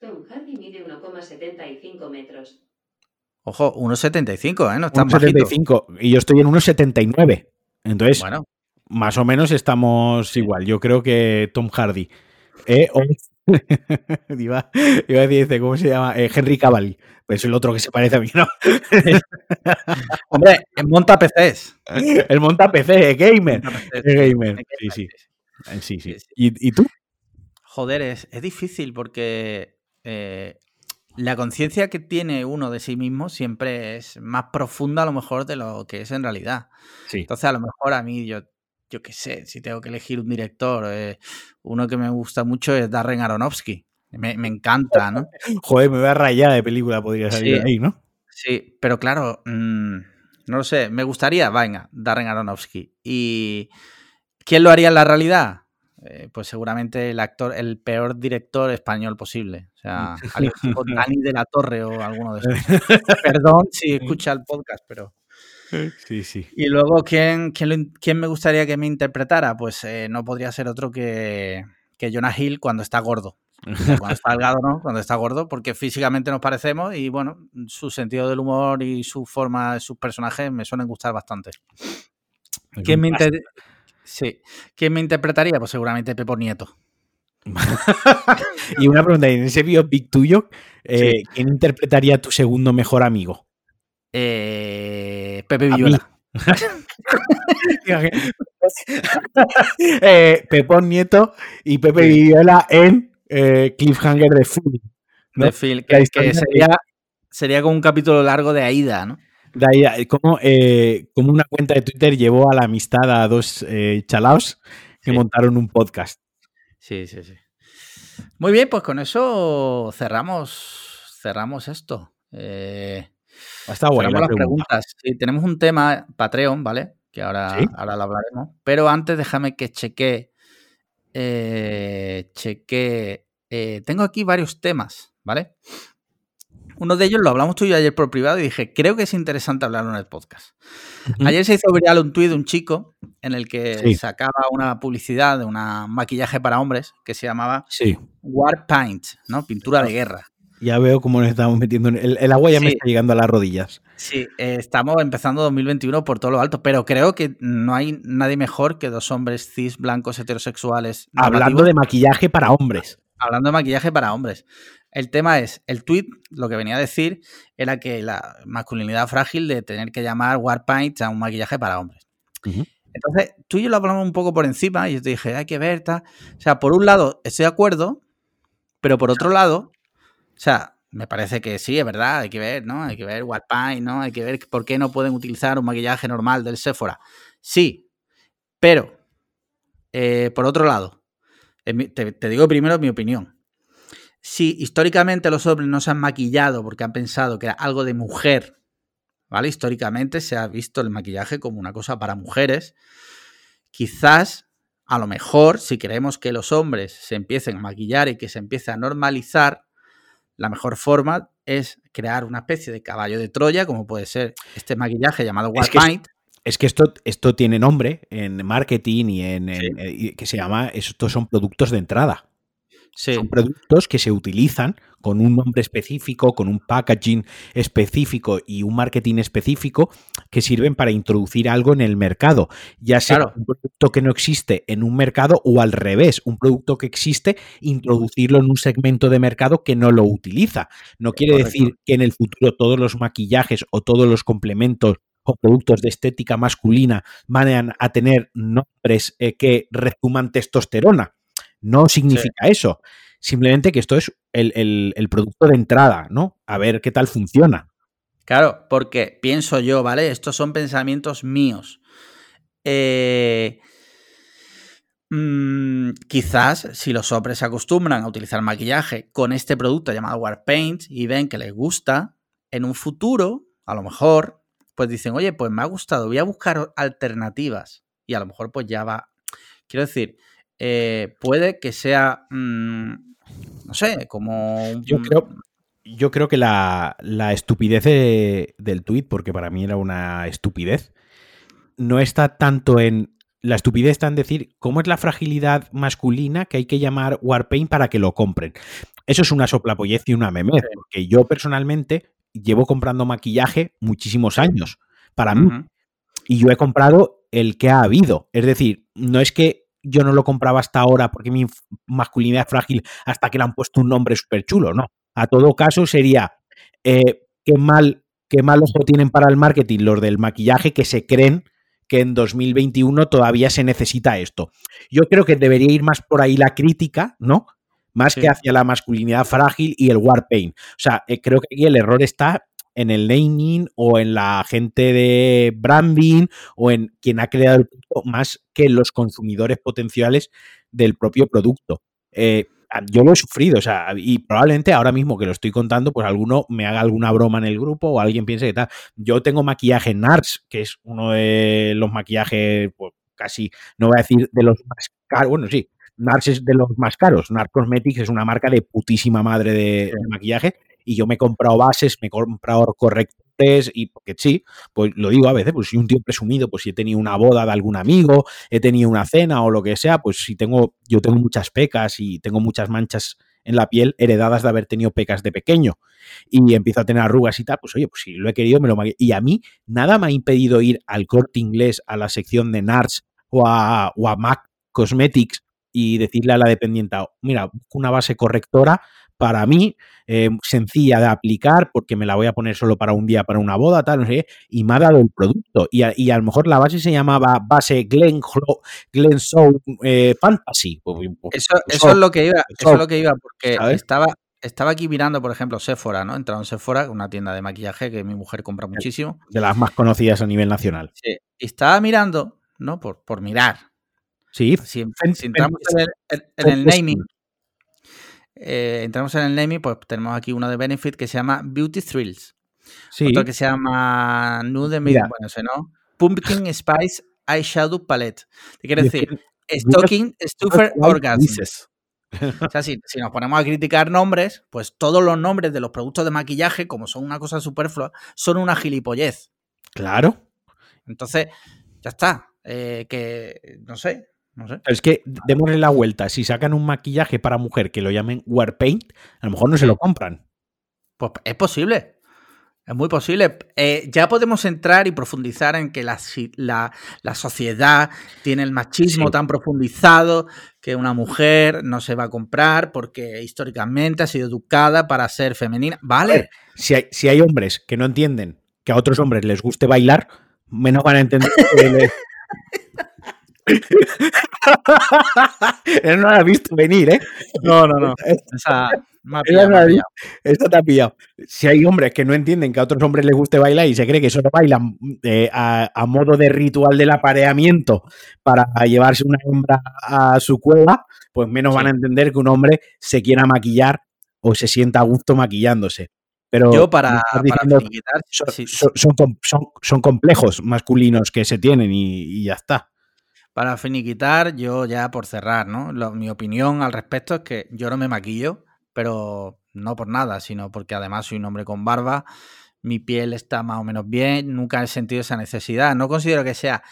[SPEAKER 3] Tom Hardy mide 1,75 metros.
[SPEAKER 2] Ojo, 1,75, ¿eh? No está
[SPEAKER 1] 1,75 y yo estoy en 1,79. Entonces, bueno. más o menos estamos igual. Yo creo que Tom Hardy. Eh, *laughs* iba, iba, a decir, ¿cómo se llama? Eh, Henry Cavalli. Pues el otro que se parece a mí, ¿no? *laughs*
[SPEAKER 2] Hombre, el monta PCs.
[SPEAKER 1] El monta PC, es gamer. Es gamer. Sí, sí. Sí, sí. ¿Y, ¿Y, tú?
[SPEAKER 2] Joder, es, es difícil porque eh, la conciencia que tiene uno de sí mismo siempre es más profunda a lo mejor de lo que es en realidad. Entonces, a lo mejor a mí, yo, yo qué sé, si tengo que elegir un director, eh, uno que me gusta mucho es Darren Aronofsky. Me, encanta, ¿no? *laughs*
[SPEAKER 1] Joder, me voy a rayar de película, podría salir ahí, ¿no?
[SPEAKER 2] Sí, pero claro, mm, no lo sé, me gustaría, venga, Darren Aronofsky. ¿Y quién lo haría en la realidad? Eh, pues seguramente el actor, el peor director español posible. O sea, *laughs* Dani de la Torre o alguno de esos. *laughs* Perdón si escucha el podcast, pero.
[SPEAKER 1] Sí, sí.
[SPEAKER 2] Y luego, ¿quién, quién, me gustaría que me interpretara? Pues eh, no podría ser otro que, que Jonah Hill cuando está gordo. Cuando está delgado, ¿no? Cuando está gordo, porque físicamente nos parecemos y bueno, su sentido del humor y su forma, sus personajes me suelen gustar bastante. ¿Quién me, Sí. ¿Quién me interpretaría? Pues seguramente Pepo Nieto. *laughs*
[SPEAKER 1] y una pregunta, en ese biopic tuyo, eh, ¿quién interpretaría a tu segundo mejor amigo?
[SPEAKER 2] Eh, Pepe Villuela. *laughs*
[SPEAKER 1] eh, Pepón Nieto y Pepe Villuela en eh, Cliffhanger de Phil.
[SPEAKER 2] De Phil, que, que sería, sería como un capítulo largo de Aida, ¿no?
[SPEAKER 1] Eh, como, eh, como una cuenta de Twitter llevó a la amistad a dos eh, chalaos que montaron un podcast.
[SPEAKER 2] Sí, sí, sí. Muy bien, pues con eso cerramos, cerramos esto. Eh,
[SPEAKER 1] Está bueno.
[SPEAKER 2] las preguntas. Sí, tenemos un tema Patreon, ¿vale? Que ahora, ahora lo hablaremos. Pero antes déjame que cheque. cheque. tengo aquí varios temas, ¿vale? Uno de ellos lo hablamos tú y yo ayer por privado y dije, creo que es interesante hablarlo en el podcast. Ayer se hizo viral un tuit de un chico en el que sacaba una publicidad de un maquillaje para hombres que se llamaba War Paint, ¿no? Pintura de guerra.
[SPEAKER 1] Ya veo cómo nos estamos metiendo. En el, agua ya me está llegando a las rodillas.
[SPEAKER 2] Sí, eh, estamos empezando 2021 por todo lo alto, pero creo que no hay nadie mejor que dos hombres cis, blancos, heterosexuales.
[SPEAKER 1] Hablando de maquillaje para hombres.
[SPEAKER 2] Hablando de maquillaje para hombres. El tema es, el tweet lo que venía a decir era que la masculinidad frágil de tener que llamar Warpaint a un maquillaje para hombres. Entonces, tú y yo lo hablamos un poco por encima y yo te dije, hay que ver, tal. O sea, por un lado, estoy de acuerdo, pero por otro lado, o sea, me parece que sí, es verdad, hay que ver, ¿no? Hay que ver Warpaint, ¿no? Hay que ver por qué no pueden utilizar un maquillaje normal del Sephora. Sí, pero, eh, por otro lado, te digo primero mi opinión si históricamente los hombres no se han maquillado porque han pensado que era algo de mujer, ¿vale? Históricamente se ha visto el maquillaje como una cosa para mujeres, quizás a lo mejor, si queremos que los hombres se empiecen a maquillar y que se empiece a normalizar, la mejor forma es crear una especie de caballo de Troya, como puede ser este maquillaje llamado White Paint.
[SPEAKER 1] Es que esto, esto tiene nombre en marketing y en, eh, que se llama, estos son productos de entrada. Son productos que se utilizan con un nombre específico, con un packaging específico y un marketing específico que sirven para introducir algo en el mercado, ya sea un producto que no existe en un mercado o al revés, un producto que existe, introducirlo en un segmento de mercado que no lo utiliza. No quiere decir que en el futuro todos los maquillajes o todos los complementos o productos de estética masculina van a tener nombres eh, que resuman testosterona. No significa eso. Simplemente que esto es el, producto de entrada, ¿no? A ver qué tal funciona.
[SPEAKER 2] Claro, porque pienso yo, ¿vale? Estos son pensamientos míos. Eh, mm, quizás si los hombres se acostumbran a utilizar maquillaje con este producto llamado Warpaint y ven que les gusta, en un futuro, a lo mejor, pues dicen, oye, pues me ha gustado, voy a buscar alternativas. Y a lo mejor pues ya va. Quiero decir, eh, puede que sea, mm, no sé, como...
[SPEAKER 1] Yo creo, yo creo que la, estupidez del tuit, porque para mí era una estupidez, no está tanto en... La estupidez está en decir cómo es la fragilidad masculina que hay que llamar Warpaint para que lo compren. Eso es una soplapollez y una meme, porque yo personalmente llevo comprando maquillaje muchísimos años para mí. Y yo he comprado el que ha habido. Es decir, no es que yo no lo compraba hasta ahora porque mi masculinidad es frágil hasta que le han puesto un nombre súper chulo, no. A todo caso sería, eh, qué mal, qué mal ojo tienen para el marketing los del maquillaje que se creen que en 2021 todavía se necesita esto. Yo creo que debería ir más por ahí la crítica, ¿no? Más que hacia la masculinidad frágil y el war pain. O sea, eh, creo que aquí el error está en el naming o en la gente de branding o en quien ha creado el producto más que en los consumidores potenciales del propio producto. Eh, yo lo he sufrido, o sea, y probablemente ahora mismo que lo estoy contando, pues alguno me haga alguna broma en el grupo o alguien piense que tal. Yo tengo maquillaje NARS, que es uno de los maquillajes, pues casi, no voy a decir de los más caros, bueno, sí, NARS es de los más caros. NARS Cosmetics es una marca de putísima madre de maquillaje y yo me he comprado bases, me he comprado correctores y porque sí, pues lo digo a veces, pues soy un tío presumido, pues si he tenido una boda de algún amigo, he tenido una cena o lo que sea, pues si tengo, yo tengo muchas pecas y tengo muchas manchas en la piel heredadas de haber tenido pecas de pequeño y empiezo a tener arrugas y tal, pues oye, pues si lo he querido, me lo Y a mí nada me ha impedido ir al corte inglés, a la sección de NARS o a, o a MAC Cosmetics y decirle a la dependiente, mira, una base correctora para mí, eh, sencilla de aplicar, porque me la voy a poner solo para un día, para una boda, tal, no sé, y me ha dado el producto. Y a, lo mejor la base se llamaba base Glen, Glen Soul eh, Fantasy.
[SPEAKER 2] Pues, pues, eso, eso, es lo que iba, eso es lo que iba, porque estaba, estaba aquí mirando, por ejemplo, Sephora, ¿no? Entrado en Sephora, una tienda de maquillaje que mi mujer compra muchísimo.
[SPEAKER 1] De las más conocidas a nivel nacional.
[SPEAKER 2] Sí. Y estaba mirando, ¿no? Por, por mirar.
[SPEAKER 1] Sí.
[SPEAKER 2] Si, entramos en el naming, eh, entramos en el naming, pues tenemos aquí uno de Benefit que se llama Beauty Thrills. Otro que se llama Nude, Mira. bueno, ese no. Pumpkin *laughs* Spice Eyeshadow Palette. ¿Qué quiere decir? Stocking Stuffer Orgasm. O sea, si, nos ponemos a criticar nombres, pues todos los nombres de los productos de maquillaje, como son una cosa superflua, son una gilipollez.
[SPEAKER 1] Claro.
[SPEAKER 2] Entonces, ya está. Eh, que, no sé,
[SPEAKER 1] es que démosle la vuelta. Si sacan un maquillaje para mujer que lo llamen Warpaint, a lo mejor no se lo compran.
[SPEAKER 2] Pues es posible. Es muy posible. Eh, ya podemos entrar y profundizar en que la, sociedad tiene el machismo tan profundizado que una mujer no se va a comprar porque históricamente ha sido educada para ser femenina. Vale.
[SPEAKER 1] si, hay, si hay hombres que no entienden que a otros hombres les guste bailar, menos van a entender que *laughs* *laughs* Él no la ha visto venir, ¿eh?
[SPEAKER 2] No, no, no. Esa,
[SPEAKER 1] Esto te ha pillado. Si hay hombres que no entienden que a otros hombres les guste bailar y se cree que solo bailan eh, a, modo de ritual del apareamiento para llevarse una hembra a su cueva, pues menos van a entender que un hombre se quiera maquillar o se sienta a gusto maquillándose. Pero
[SPEAKER 2] yo para,
[SPEAKER 1] son, complejos masculinos que se tienen y ya está.
[SPEAKER 2] Para finiquitar, yo ya por cerrar, ¿no? mi opinión al respecto es que yo no me maquillo, pero no por nada, sino porque además soy un hombre con barba, mi piel está más o menos bien, nunca he sentido esa necesidad. No considero que sea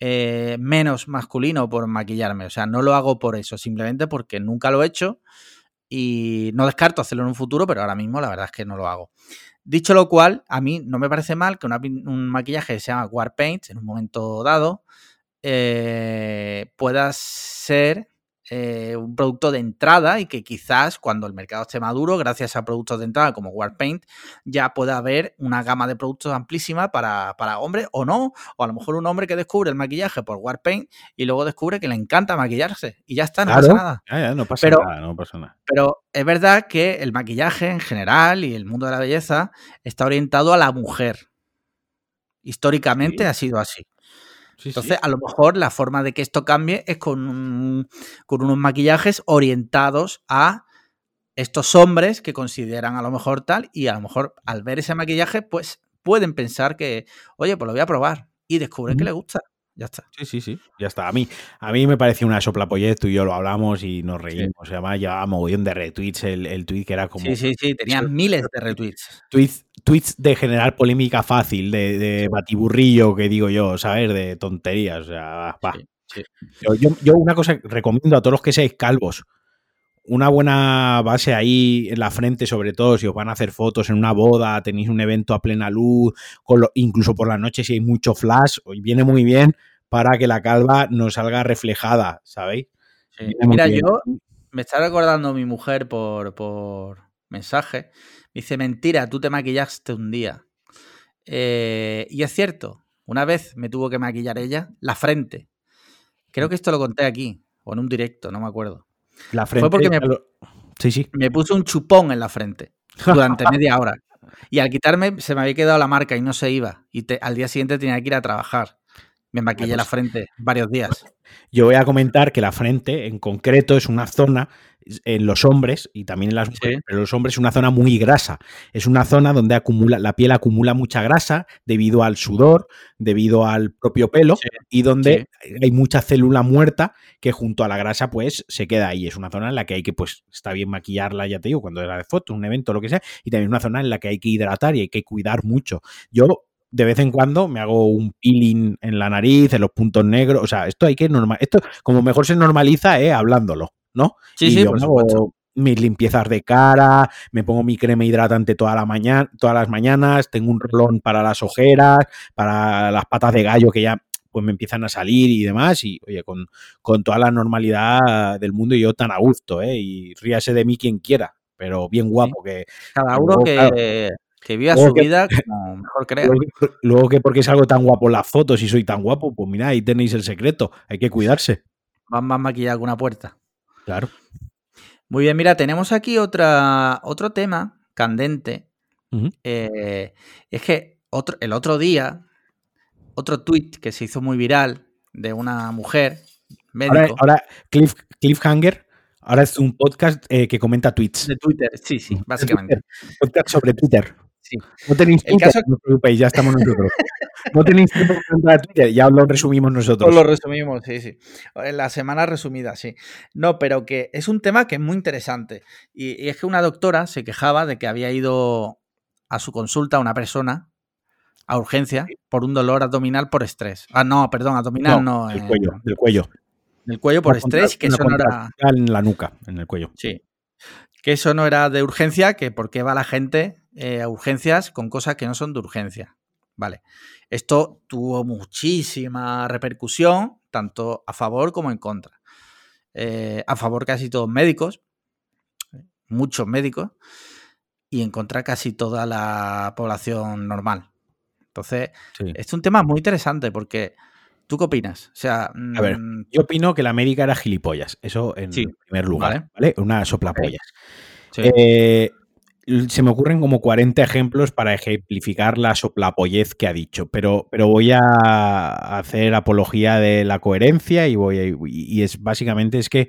[SPEAKER 2] eh, menos masculino por maquillarme, o sea, no lo hago por eso, simplemente porque nunca lo he hecho y no descarto hacerlo en un futuro, pero ahora mismo la verdad es que no lo hago. Dicho lo cual, a mí no me parece mal que un maquillaje se llama War Paint en un momento dado eh, pueda ser eh, un producto de entrada y que quizás cuando el mercado esté maduro, gracias a productos de entrada como Warpaint, ya pueda haber una gama de productos amplísima para, para hombres o no, o a lo mejor un hombre que descubre el maquillaje por Warpaint y luego descubre que le encanta maquillarse y ya está, no pasa nada.
[SPEAKER 1] no pasa nada, no pasa nada.
[SPEAKER 2] Pero es verdad que el maquillaje en general y el mundo de la belleza está orientado a la mujer. Históricamente ha sido así. Entonces, a lo mejor la forma de que esto cambie es con, con unos maquillajes orientados a estos hombres que consideran a lo mejor tal y a lo mejor al ver ese maquillaje pues pueden pensar que, oye, pues lo voy a probar y descubren que le gusta. Ya está.
[SPEAKER 1] Sí, sí, sí. Ya está. A mí, a mí me pareció una soplapollez, tú y yo lo hablamos y nos reímos. Sea, además llevaba mogollón de retweets el, el tweet que era como.
[SPEAKER 2] Sí, sí, sí, tenía miles *laughs* de retweets.
[SPEAKER 1] Tweets, tweets de generar polémica fácil, de, de batiburrillo, que digo yo, ¿sabes? De tonterías. O sea, va. Yo, yo, una cosa recomiendo a todos los que seáis calvos, una buena base ahí en la frente, sobre todo si os van a hacer fotos en una boda, tenéis un evento a plena luz, incluso por la noche si hay mucho flash, viene muy bien para que la calva no salga reflejada, ¿sabéis?
[SPEAKER 2] Mira, yo me está recordando mi mujer por, por mensaje. Me dice, mentira, tú te maquillaste un día. Eh, y es cierto, una vez me tuvo que maquillar ella la frente. Creo que esto lo conté aquí, o en un directo, no me acuerdo.
[SPEAKER 1] La frente. Fue porque me, sí, sí.
[SPEAKER 2] me puse un chupón en la frente durante *laughs* media hora. Y al quitarme se me había quedado la marca y no se iba. Y al día siguiente tenía que ir a trabajar. Me maquillé la frente varios días.
[SPEAKER 1] Yo voy a comentar que la frente, en concreto, es una zona en los hombres y también en las mujeres, pero los hombres es una zona muy grasa. Es una zona donde acumula, la piel acumula mucha grasa debido al sudor, debido al propio pelo y donde hay mucha célula muerta que junto a la grasa pues se queda ahí. Es una zona en la que hay que pues está bien maquillarla, ya te digo, cuando era de foto, un evento, lo que sea, y también es una zona en la que hay que hidratar y hay que cuidar mucho. Yo de vez en cuando me hago un peeling en la nariz, en los puntos negros. O sea, esto hay que normal. Esto, como mejor se normaliza, eh, hablándolo, ¿no?
[SPEAKER 2] Sí, sí, por
[SPEAKER 1] hago mis limpiezas de cara, me pongo mi crema hidratante toda la mañana, todas las mañanas, tengo un rolón para las ojeras, para las patas de gallo que ya pues me empiezan a salir y demás, y oye, con, con toda la normalidad del mundo y yo tan a gusto, ¿eh? Y ríase de mí quien quiera, pero bien guapo que...
[SPEAKER 2] Cada uno que, que viva su vida *laughs* como mejor crea.
[SPEAKER 1] Luego, que porque es algo tan guapo las fotos y soy tan guapo, pues mira, ahí tenéis el secreto. Hay que cuidarse.
[SPEAKER 2] Van más maquillado que una puerta.
[SPEAKER 1] Claro.
[SPEAKER 2] Muy bien, mira, tenemos aquí otra, otro tema candente. Eh, es que otro, el otro día, otro tweet que se hizo muy viral de una mujer
[SPEAKER 1] médico. Ahora, Cliff, Cliffhanger Ahora es un podcast eh, que comenta tweets.
[SPEAKER 2] De Twitter, sí, sí, básicamente.
[SPEAKER 1] Podcast sobre Twitter. Sí. No tenéis Twitter, no os preocupéis, ya estamos nosotros. no tenéis tiempo para Twitter, ya lo resumimos nosotros.
[SPEAKER 2] lo resumimos, sí, sí. En la semana resumida, sí. No, pero que es un tema que es muy interesante. Y, es que una doctora se quejaba de que había ido a su consulta una persona a urgencia por un dolor abdominal por estrés. Ah, no, perdón, abdominal no.
[SPEAKER 1] no cuello, del cuello
[SPEAKER 2] el cuello por estrés, que eso no era.
[SPEAKER 1] En la nuca, en el cuello.
[SPEAKER 2] Sí. Que eso no era de urgencia, que por qué va la gente eh, a urgencias con cosas que no son de urgencia. Vale. Esto tuvo muchísima repercusión, tanto a favor como en contra. Eh, a favor casi todos médicos, muchos médicos, y en contra casi toda la población normal. Entonces, es un tema muy interesante porque ¿Tú qué opinas? O sea,
[SPEAKER 1] a ver, mm, yo opino que la médica era gilipollas, eso en primer lugar, ¿vale? Una soplapollas. Eh, se me ocurren como 40 ejemplos para ejemplificar la soplapollez que ha dicho, pero, pero voy a hacer apología de la coherencia y voy y es básicamente es que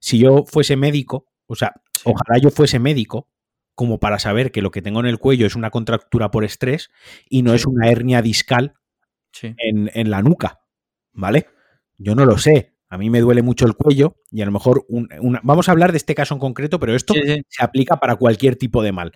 [SPEAKER 1] si yo fuese médico, o sea, ojalá yo fuese médico como para saber que lo que tengo en el cuello es una contractura por estrés y no es una hernia discal en, en la nuca. ¿Vale? Yo no lo sé. A mí me duele mucho el cuello y a lo mejor vamos a hablar de este caso en concreto, pero esto se aplica para cualquier tipo de mal.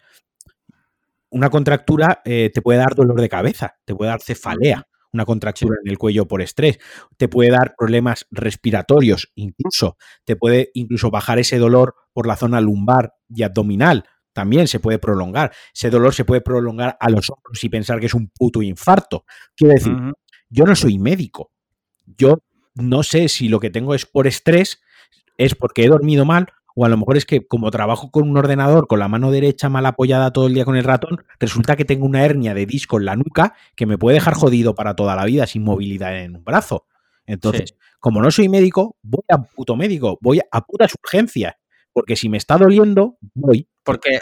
[SPEAKER 1] Una contractura eh, te puede dar dolor de cabeza, te puede dar cefalea, una contractura en el cuello por estrés, te puede dar problemas respiratorios, incluso te puede incluso bajar ese dolor por la zona lumbar y abdominal. También se puede prolongar. Ese dolor se puede prolongar a los hombros y pensar que es un puto infarto. Quiero decir, yo no soy médico. Yo no sé si lo que tengo es por estrés, es porque he dormido mal o a lo mejor es que como trabajo con un ordenador con la mano derecha mal apoyada todo el día con el ratón, resulta que tengo una hernia de disco en la nuca que me puede dejar jodido para toda la vida sin movilidad en un brazo. Entonces, como no soy médico, voy a puto médico, voy a putas urgencias. Porque si me está doliendo, voy.
[SPEAKER 2] Porque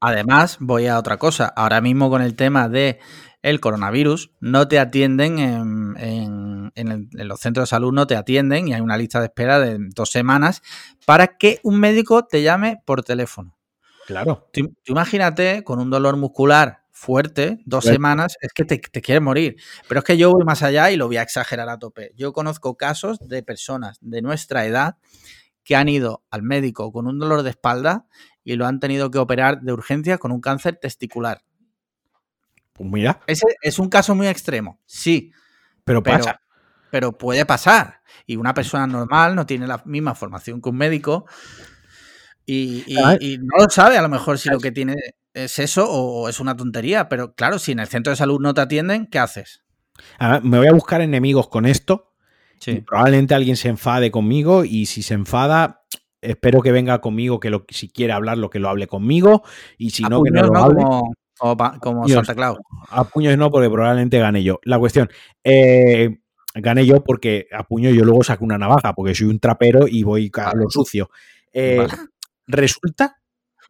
[SPEAKER 2] además voy a otra cosa. Ahora mismo con el tema de el coronavirus, no te atienden en, los centros de salud, no te atienden y hay una lista de espera de dos semanas para que un médico te llame por teléfono.
[SPEAKER 1] Claro.
[SPEAKER 2] Tú, imagínate con un dolor muscular fuerte, dos semanas, es que te, te quieres morir. Pero es que yo voy más allá y lo voy a exagerar a tope. Yo conozco casos de personas de nuestra edad que han ido al médico con un dolor de espalda y lo han tenido que operar de urgencia con un cáncer testicular.
[SPEAKER 1] Pues mira.
[SPEAKER 2] Ese es un caso muy extremo, sí.
[SPEAKER 1] Pero pasa.
[SPEAKER 2] Pero, puede pasar. Y una persona normal no tiene la misma formación que un médico y, no lo sabe a lo mejor si lo que tiene es eso o es una tontería. Pero claro, si en el centro de salud no te atienden, ¿qué haces?
[SPEAKER 1] me voy a buscar enemigos con esto. probablemente alguien se enfade conmigo y si se enfada, espero que venga conmigo, que lo, si quiere hablar, lo que lo hable conmigo y si no, que no lo hable.
[SPEAKER 2] Como, Santa Claus.
[SPEAKER 1] A puños no, porque probablemente gane yo. La cuestión, eh, gane yo porque a puño yo luego saco una navaja, porque soy un trapero y voy a lo sucio. Eh, resulta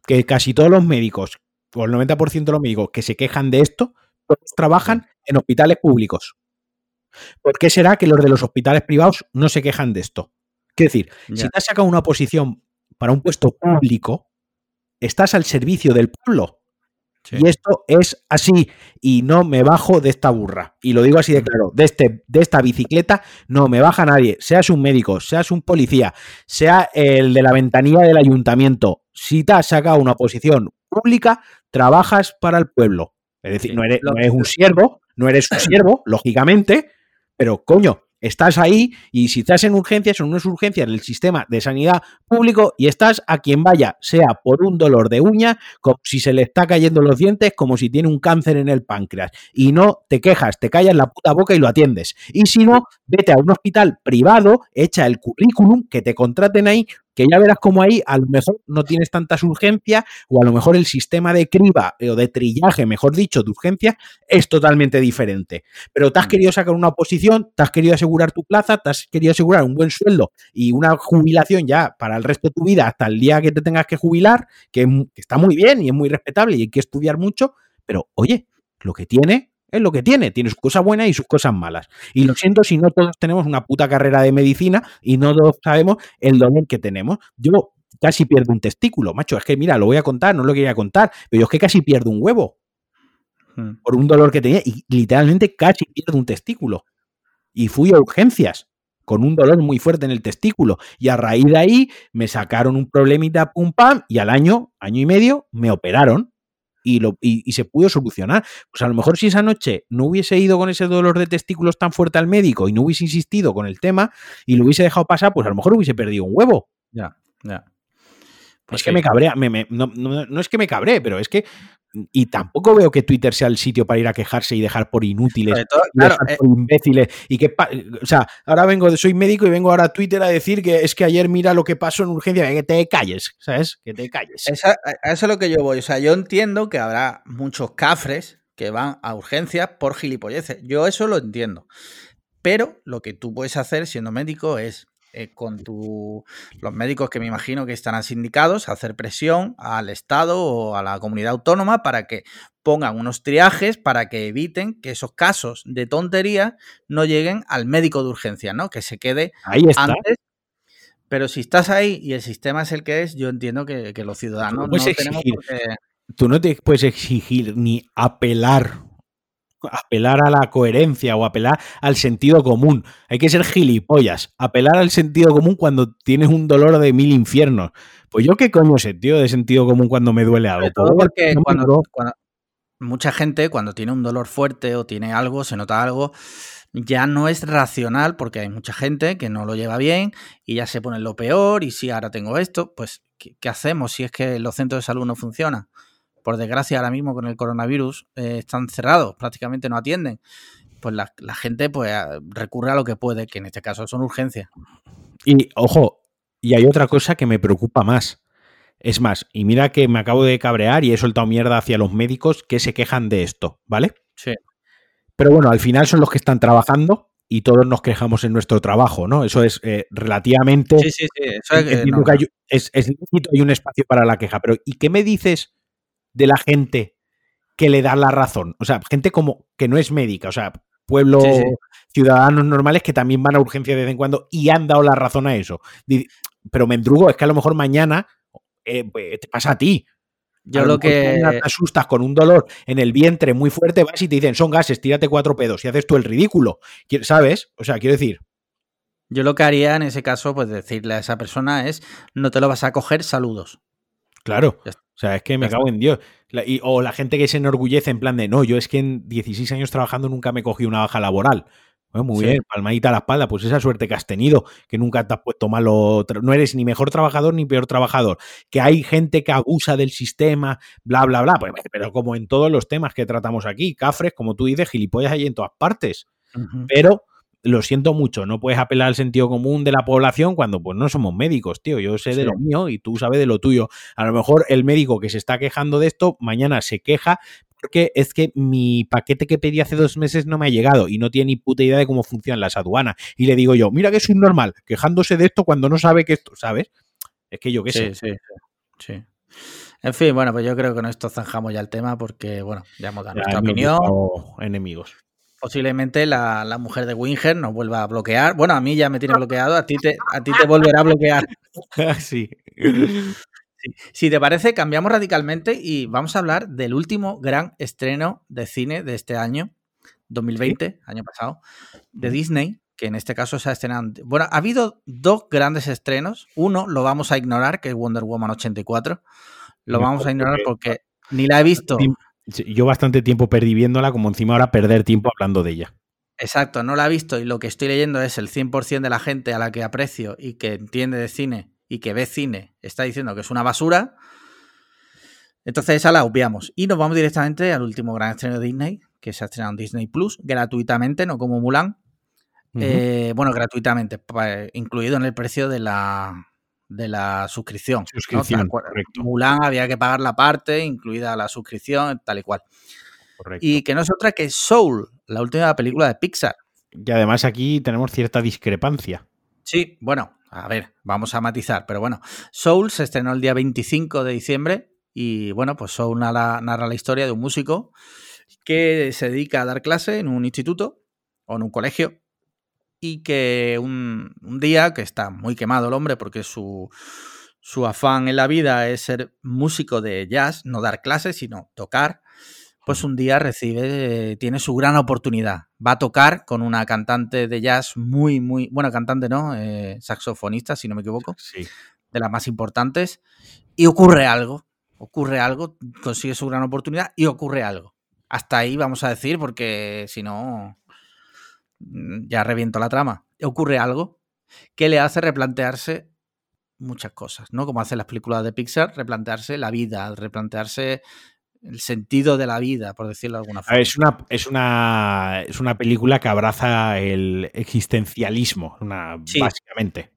[SPEAKER 1] que casi todos los médicos, o el 90% de los médicos que se quejan de esto, todos trabajan en hospitales públicos. ¿Por qué será que los de los hospitales privados no se quejan de esto? Quiero decir, si te has sacado una posición para un puesto público, estás al servicio del pueblo. Y esto es así y no me bajo de esta burra. Y lo digo así de claro, de, este, de esta bicicleta no me baja nadie, seas un médico, seas un policía, sea el de la ventanilla del ayuntamiento. Si te has sacado una posición pública, trabajas para el pueblo. Es decir, no, eres, no eres un siervo, no eres un *laughs* siervo, lógicamente, pero coño, estás ahí y si estás en urgencias, son unas urgencias del sistema de sanidad público y estás a quien vaya, sea por un dolor de uña, como si se le está cayendo los dientes, como si tiene un cáncer en el páncreas. Y no te quejas, te callas la puta boca y lo atiendes. Y si no, vete a un hospital privado, echa el currículum, que te contraten ahí, que ya verás como ahí a lo mejor no tienes tantas urgencias o a lo mejor el sistema de criba o de trillaje, mejor dicho, de urgencia es totalmente diferente. Pero te has mm. querido sacar una oposición, te has querido asegurar tu plaza, te has querido asegurar un buen sueldo y una jubilación ya para el resto de tu vida hasta el día que te tengas que jubilar, que, que está muy bien y es muy respetable y hay que estudiar mucho, pero oye, lo que tiene es lo que tiene, tiene sus cosas buenas y sus cosas malas. Y lo siento si no todos tenemos una puta carrera de medicina y no todos sabemos el dolor que tenemos. Yo casi pierdo un testículo, macho, es que mira, lo voy a contar, no lo quería contar, pero yo es que casi pierdo un huevo hmm. por un dolor que tenía y literalmente casi pierdo un testículo. Y fui a urgencias con un dolor muy fuerte en el testículo. Y a raíz de ahí me sacaron un problemita pum pam y al año, año y medio, me operaron y, lo, y, se pudo solucionar. Pues a lo mejor si esa noche no hubiese ido con ese dolor de testículos tan fuerte al médico y no hubiese insistido con el tema y lo hubiese dejado pasar, pues a lo mejor hubiese perdido un huevo.
[SPEAKER 2] Ya, ya.
[SPEAKER 1] Es que me cabrea, no, no, es que me cabré, pero es que y tampoco veo que Twitter sea el sitio para ir a quejarse y dejar por inútiles, eh, por imbéciles. Y que, o sea, ahora vengo, soy médico y vengo ahora a Twitter a decir que es que ayer mira lo que pasó en urgencia, que te calles, ¿sabes? Que te calles.
[SPEAKER 2] eso es lo que yo voy. O sea, yo entiendo que habrá muchos cafres que van a urgencias por gilipolleces. Yo eso lo entiendo. Pero lo que tú puedes hacer siendo médico es eh, con tu, los médicos que me imagino que están sindicados, hacer presión al Estado o a la comunidad autónoma para que pongan unos triajes para que eviten que esos casos de tontería no lleguen al médico de urgencia, ¿no? Que se quede
[SPEAKER 1] ahí antes.
[SPEAKER 2] Pero si estás ahí y el sistema es el que es, yo entiendo que, los ciudadanos no, tenemos
[SPEAKER 1] Tú no te puedes exigir ni apelar apelar a la coherencia o apelar al sentido común. Hay que ser gilipollas. Apelar al sentido común cuando tienes un dolor de mil infiernos. Pues yo qué coño sentido de sentido común cuando me duele algo.
[SPEAKER 2] todo porque cuando, mucha gente cuando tiene un dolor fuerte o tiene algo, se nota algo, ya no es racional porque hay mucha gente que no lo lleva bien y ya se pone lo peor y si ahora tengo esto, pues ¿qué, hacemos si es que los centros de salud no funcionan? Por desgracia ahora mismo con el coronavirus eh, están cerrados, prácticamente no atienden. Pues la, gente pues recurre a lo que puede, que en este caso son urgencias.
[SPEAKER 1] Y ojo, y hay otra cosa que me preocupa más. Es más, y mira que me acabo de cabrear y he soltado mierda hacia los médicos que se quejan de esto, ¿vale?
[SPEAKER 2] Sí.
[SPEAKER 1] Pero bueno, al final son los que están trabajando y todos nos quejamos en nuestro trabajo, ¿no? Eso es eh, relativamente.
[SPEAKER 2] Sí, sí, sí. Eso es,
[SPEAKER 1] es, es, es, hay un espacio para la queja. Pero, ¿y qué me dices de la gente que le da la razón? O sea, gente como que no es médica, o sea, pueblo, ciudadanos normales que también van a urgencia de vez en cuando y han dado la razón a eso. Pero Mendrugo, es que a lo mejor mañana eh, pues, te pasa a ti.
[SPEAKER 2] Yo lo que.
[SPEAKER 1] Te asustas con un dolor en el vientre muy fuerte, vas y te dicen, son gases, tírate cuatro pedos y haces tú el ridículo. ¿Sabes? O sea, quiero decir.
[SPEAKER 2] Yo lo que haría en ese caso, pues decirle a esa persona es, no te lo vas a coger, saludos.
[SPEAKER 1] Claro. O sea, es que me cago en Dios. o la gente que se enorgullece en plan de, no, yo es que en 16 años trabajando nunca me cogí una baja laboral muy bien, palmadita a la espalda, pues esa suerte que has tenido, que nunca te has puesto malo, no eres ni mejor trabajador ni peor trabajador, que hay gente que abusa del sistema, bla, bla, bla, pues, pero como en todos los temas que tratamos aquí, cafres, como tú dices, gilipollas hay en todas partes, pero lo siento mucho, no puedes apelar al sentido común de la población cuando pues no somos médicos, tío, yo sé de lo mío y tú sabes de lo tuyo. A lo mejor el médico que se está quejando de esto, mañana se queja porque es que mi paquete que pedí hace dos meses no me ha llegado y no tiene ni puta idea de cómo funcionan las aduanas. Y le digo yo, mira que es un normal, quejándose de esto cuando no sabe que esto, ¿sabes? Es que yo qué sé.
[SPEAKER 2] Sí, sí. En fin, bueno, pues yo creo que con esto zanjamos ya el tema porque, bueno, ya hemos dado nuestra opinión.
[SPEAKER 1] Enemigos.
[SPEAKER 2] Posiblemente la, la, mujer de Winger nos vuelva a bloquear. Bueno, a mí ya me tiene bloqueado, a ti te, a ti te volverá a bloquear. *laughs*
[SPEAKER 1] sí.
[SPEAKER 2] Si te parece, cambiamos radicalmente y vamos a hablar del último gran estreno de cine de este año, 2020, año pasado, de Disney, que en este caso se ha estrenado. Bueno, ha habido dos grandes estrenos. Uno lo vamos a ignorar, que es Wonder Woman 84. Lo vamos a ignorar porque ni la he visto.
[SPEAKER 1] Yo bastante tiempo perdí viéndola, como encima ahora perder tiempo hablando de ella.
[SPEAKER 2] Exacto, no la he visto y lo que estoy leyendo es el 100% de la gente a la que aprecio y que entiende de cine y que ve cine está diciendo que es una basura, entonces esa la obviamos. Y nos vamos directamente al último gran estreno de Disney, que se ha estrenado en Disney Plus, gratuitamente, no como Mulan. Eh, bueno, gratuitamente, incluido en el precio de la, de la suscripción. Mulan había que pagar la parte, incluida la suscripción, tal y cual. Y que no es otra que Soul, la última película de Pixar.
[SPEAKER 1] Y además aquí tenemos cierta discrepancia.
[SPEAKER 2] Sí, bueno, a ver, vamos a matizar, pero bueno, Soul se estrenó el día 25 de diciembre y bueno, pues Soul narra, la historia de un músico que se dedica a dar clase en un instituto o en un colegio y que un, día que está muy quemado el hombre porque su, su afán en la vida es ser músico de jazz, no dar clases, sino tocar, pues un día recibe, tiene su gran oportunidad. Va a tocar con una cantante de jazz muy, muy, bueno, cantante, ¿no? Eh, saxofonista, si no me equivoco.
[SPEAKER 1] Sí.
[SPEAKER 2] De las más importantes. Y ocurre algo. Ocurre algo, consigue su gran oportunidad y ocurre algo. Hasta ahí vamos a decir, porque si no, ya reviento la trama. Ocurre algo que le hace replantearse muchas cosas, ¿no? Como hacen las películas de Pixar, replantearse la vida, replantearse el sentido de la vida, por decirlo de alguna forma.
[SPEAKER 1] Es una, es una, es una película que abraza el existencialismo, una, básicamente.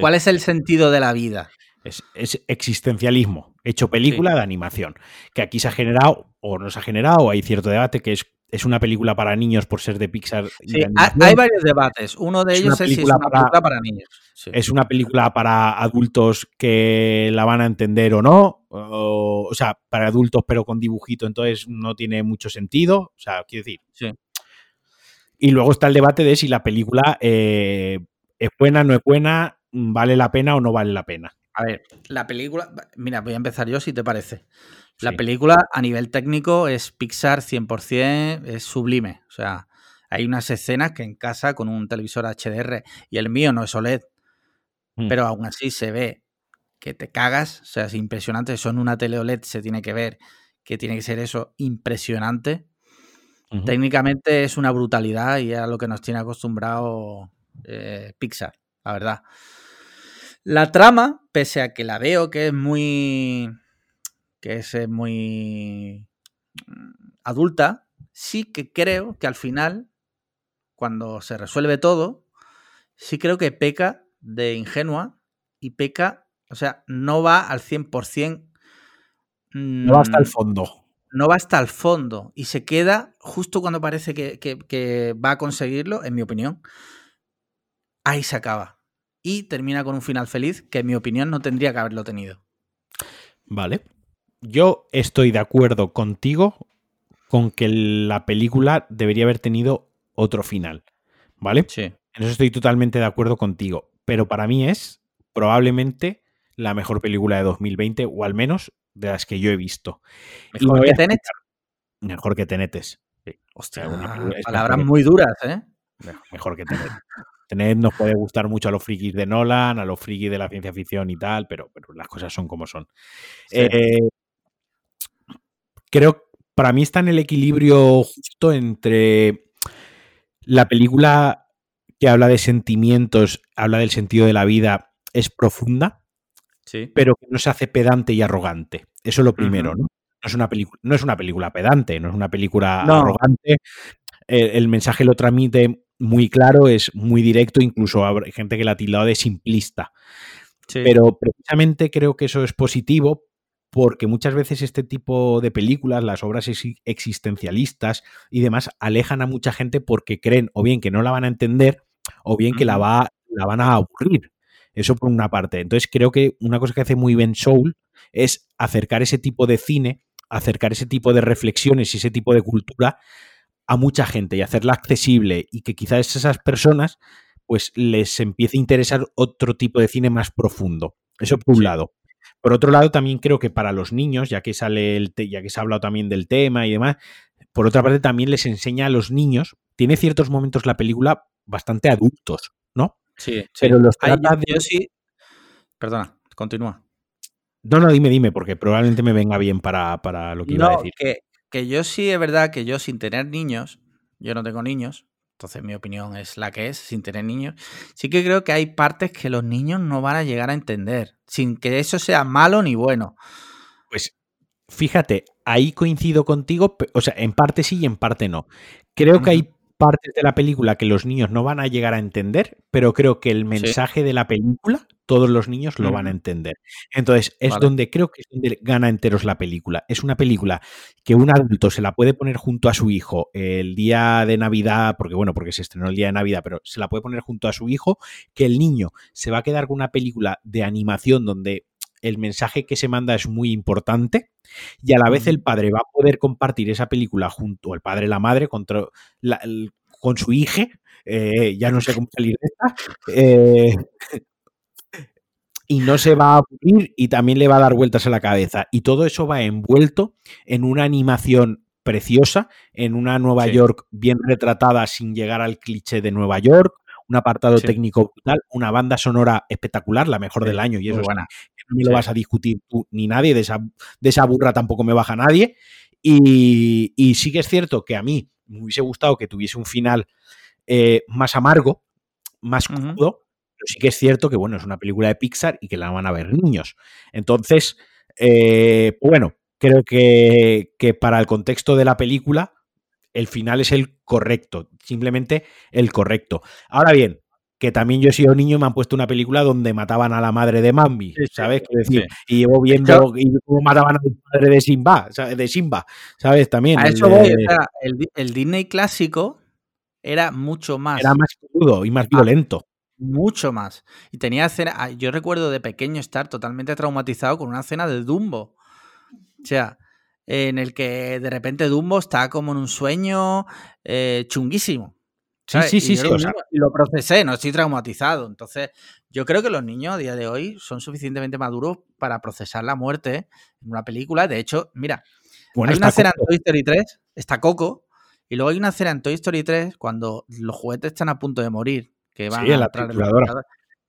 [SPEAKER 2] ¿Cuál es el sentido de la vida?
[SPEAKER 1] Es, existencialismo, hecho película de animación, que aquí se ha generado, o no se ha generado, hay cierto debate, que es es una película para niños por ser de Pixar.
[SPEAKER 2] Sí, hay varios debates. Uno de ellos es si es una película para niños.
[SPEAKER 1] Es una película para adultos que la van a entender o no. O, sea, para adultos pero con dibujito, entonces no tiene mucho sentido. O sea, quiero decir.
[SPEAKER 2] Sí.
[SPEAKER 1] Y luego está el debate de si la película eh, es buena, no es buena, vale la pena o no vale la pena.
[SPEAKER 2] A ver, la película. Mira, voy a empezar yo si te parece. La película a nivel técnico es Pixar 100%, es sublime. O sea, hay unas escenas que en casa con un televisor HDR y el mío no es OLED, mm. pero aún así se ve que te cagas. O sea, es impresionante. Son una tele OLED, se tiene que ver que tiene que ser eso impresionante. Técnicamente es una brutalidad y es a lo que nos tiene acostumbrado eh, Pixar, la verdad. La trama, pese a que la veo que es muy. Que es eh, muy. Mm, adulta, sí que creo que al final, cuando se resuelve todo, sí creo que peca de ingenua y peca, o sea, no va al 100%.
[SPEAKER 1] no va hasta el mm, fondo.
[SPEAKER 2] No va hasta el fondo y se queda justo cuando parece que va a conseguirlo, en mi opinión. Ahí se acaba y termina con un final feliz que en mi opinión no tendría que haberlo tenido.
[SPEAKER 1] Vale. Yo estoy de acuerdo contigo con que la película debería haber tenido otro final. ¿Vale?
[SPEAKER 2] Sí. En
[SPEAKER 1] eso estoy totalmente de acuerdo contigo. Pero para mí es probablemente la mejor película de 2020, o al menos de las que yo he visto.
[SPEAKER 2] ¿Mejor que Tenet?
[SPEAKER 1] Mejor que Tenetes.
[SPEAKER 2] Hostia, palabras muy duras, ¿eh?
[SPEAKER 1] Mejor que Tenet. Tener nos puede gustar mucho a los frikis de Nolan, a los frikis de la ciencia ficción y tal, pero, pero las cosas son como son. Eh, creo, para mí está en el equilibrio justo entre la película que habla de sentimientos, habla del sentido de la vida, es profunda,
[SPEAKER 2] sí.
[SPEAKER 1] pero que no se hace pedante y arrogante. Eso es lo primero, ¿no? No es, una no es una película pedante, no es una película arrogante. el mensaje lo transmite muy claro, es muy directo, incluso hay gente que la ha tildado de simplista. Pero precisamente creo que eso es positivo porque muchas veces este tipo de películas, las obras existencialistas y demás, alejan a mucha gente porque creen o bien que no la van a entender o bien que la, va, la van a aburrir. Eso por una parte. Entonces creo que una cosa que hace muy bien Soul es acercar ese tipo de cine, acercar ese tipo de reflexiones y ese tipo de cultura a mucha gente y hacerla accesible y que quizás esas personas pues les empiece a interesar otro tipo de cine más profundo. Eso por un lado. Por otro lado, también creo que para los niños, ya que sale el ya que se ha hablado también del tema y demás, por otra parte también les enseña a los niños, tiene ciertos momentos la película bastante adultos, ¿no?
[SPEAKER 2] Sí,
[SPEAKER 1] Pero los
[SPEAKER 2] trata yo, sí. Perdona, continúa.
[SPEAKER 1] No, no, dime, dime, porque probablemente me venga bien para, para lo que iba a decir.
[SPEAKER 2] Que, que yo sí es verdad que yo sin tener niños, yo no tengo niños, entonces mi opinión es la que es, sin tener niños, sí que creo que hay partes que los niños no van a llegar a entender, sin que eso sea malo ni bueno.
[SPEAKER 1] Pues fíjate, ahí coincido contigo, o sea, en parte sí y en parte no. Creo que hay partes de la película que los niños no van a llegar a entender, pero creo que el mensaje de la película todos los niños lo van a entender. Entonces, es donde creo que es donde gana enteros la película. Es una película que un adulto se la puede poner junto a su hijo el día de Navidad, porque bueno, porque se estrenó el día de Navidad, pero se la puede poner junto a su hijo, que el niño se va a quedar con una película de animación donde el mensaje que se manda es muy importante y a la vez el padre va a poder compartir esa película junto al padre y la madre contra con su hija, eh, ya no sé cómo salir de esta, eh, *laughs* y no se va a aburrir y también le va a dar vueltas a la cabeza. Y todo eso va envuelto en una animación preciosa, en una Nueva York bien retratada sin llegar al cliché de Nueva York, un apartado técnico brutal, una banda sonora espectacular, la mejor del año, y eso buena. no me lo vas a discutir tú ni nadie, de esa, de esa burra tampoco me baja nadie. Y, sí que es cierto que a mí me hubiese gustado que tuviese un final eh, más amargo, más crudo, pero sí que es cierto que, bueno, es una película de Pixar y que la van a ver niños. Entonces, eh, bueno, creo que, para el contexto de la película, el final es el correcto, simplemente el correcto. Ahora bien, que también yo he sido niño y me han puesto una película donde mataban a la madre de Mambi, ¿sabes? decir, y llevo viendo cómo mataban a la madre de Simba, de Simba, ¿sabes? También.
[SPEAKER 2] A eso voy, el, Disney clásico era mucho más.
[SPEAKER 1] Era más crudo y más violento.
[SPEAKER 2] Mucho más. Y tenía escena. Ah, yo recuerdo de pequeño estar totalmente traumatizado con una escena de Dumbo. O sea, en el que de repente Dumbo está como en un sueño eh, chunguísimo.
[SPEAKER 1] Sí, sí, sí, sí.
[SPEAKER 2] y lo procesé, no estoy traumatizado. Entonces, yo creo que los niños a día de hoy son suficientemente maduros para procesar la muerte en una película. De hecho, mira, hay una escena en Toy Story 3, está Coco, y luego hay una escena en Toy Story 3 cuando los juguetes están a punto de morir, que van a
[SPEAKER 1] la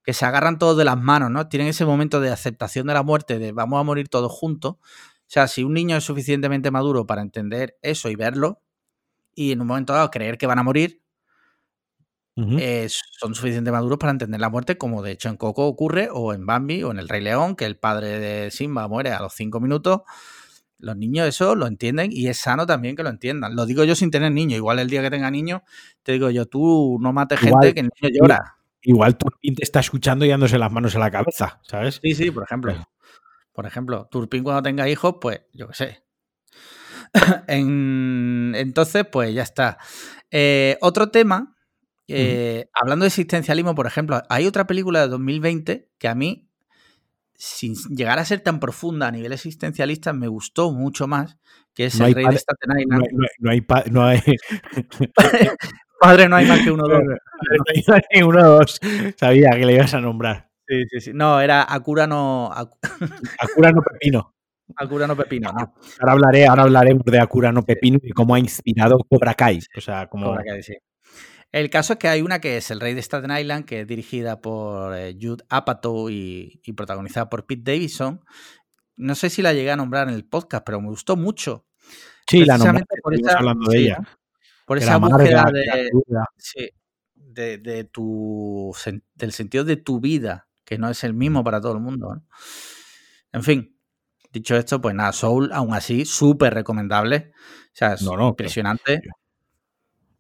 [SPEAKER 2] que se agarran todos de las manos, ¿no? Tienen ese momento de aceptación de la muerte, de vamos a morir todos juntos. O sea, si un niño es suficientemente maduro para entender eso y verlo, y en un momento dado creer que van a morir, eh, son suficientemente maduros para entender la muerte, como de hecho en Coco ocurre, o en Bambi, o en El Rey León, que el padre de Simba muere a los cinco minutos. Los niños eso lo entienden y es sano también que lo entiendan. Lo digo yo sin tener niños. Igual el día que tenga niños, te digo yo, tú no mates gente que el niño llora.
[SPEAKER 1] Igual Turpin te está escuchando y dándose las manos en la cabeza, ¿sabes?
[SPEAKER 2] Sí, sí, por ejemplo. Por ejemplo, Turpin cuando tenga hijos, pues yo qué sé. *laughs* entonces, pues ya está. Eh, otro tema eh, hablando de existencialismo, por ejemplo, hay otra película de 2020 que a mí, sin llegar a ser tan profunda a nivel existencialista, me gustó mucho más, que es El Rey de Staten Island.
[SPEAKER 1] No hay, no hay, *laughs*
[SPEAKER 2] Padre no hay más que uno dos.
[SPEAKER 1] No hay uno dos. Sabía que le ibas a nombrar.
[SPEAKER 2] Sí, sí, sí. No, era Acura no.
[SPEAKER 1] No Pepino.
[SPEAKER 2] Acura no Pepino, no.
[SPEAKER 1] Ahora hablaré, ahora hablaremos de Acura no Pepino y cómo ha inspirado Cobra Kai. O sea, como.
[SPEAKER 2] Cobra Kai, sí. El caso es que hay una que es El Rey de Staten Island, que es dirigida por eh, Jude Apatow y, protagonizada por Pete Davidson. No sé si la llegué a nombrar en el podcast, pero me gustó mucho.
[SPEAKER 1] Sí, la nombré, por esa, hablando de ella.
[SPEAKER 2] Por esa búsqueda de, de, tu, del sentido de tu vida, que no es el mismo para todo el mundo. En fin, dicho esto, pues nada, Soul, aún así, súper recomendable. O sea, es impresionante.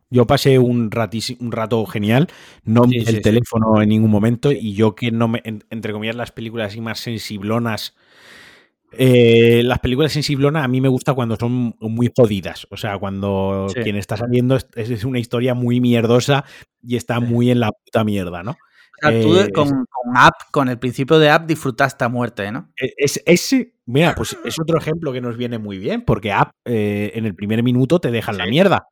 [SPEAKER 1] Yo pasé un, un rato genial, no sí, el teléfono en ningún momento y yo que no me, entre comillas, las películas así más sensiblonas, eh, las películas sensiblonas a mí me gusta cuando son muy jodidas, o sea, cuando quien está saliendo es, una historia muy mierdosa y está muy en la puta mierda, ¿no?
[SPEAKER 2] O sea, tú eh, con, App, con el principio de App, disfrutaste a muerte, ¿no?
[SPEAKER 1] E, es, ese, mira, pues es otro ejemplo que nos viene muy bien, porque App eh, en el primer minuto te dejan la mierda.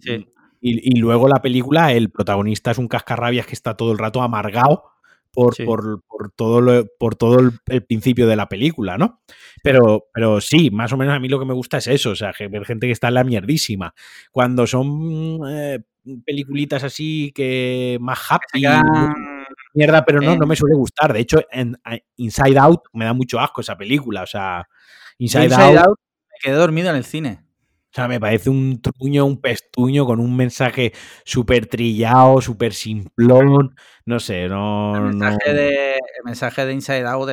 [SPEAKER 1] Sí. Y, luego la película, el protagonista es un cascarrabias que está todo el rato amargado por, por, todo, lo, por todo el, principio de la película, ¿no? Pero, pero sí, más o menos a mí lo que me gusta es eso, o sea, ver gente que está en la mierdísima. Cuando son eh, peliculitas así que más happy, mierda, pero no, no me suele gustar. De hecho, en, Inside Out me da mucho asco esa película, o sea,
[SPEAKER 2] Inside, Out me quedé dormido en el cine.
[SPEAKER 1] O sea, me parece un truño, un pestuño con un mensaje súper trillado, súper simplón. No sé, no.
[SPEAKER 2] El mensaje, De, el mensaje de Inside Out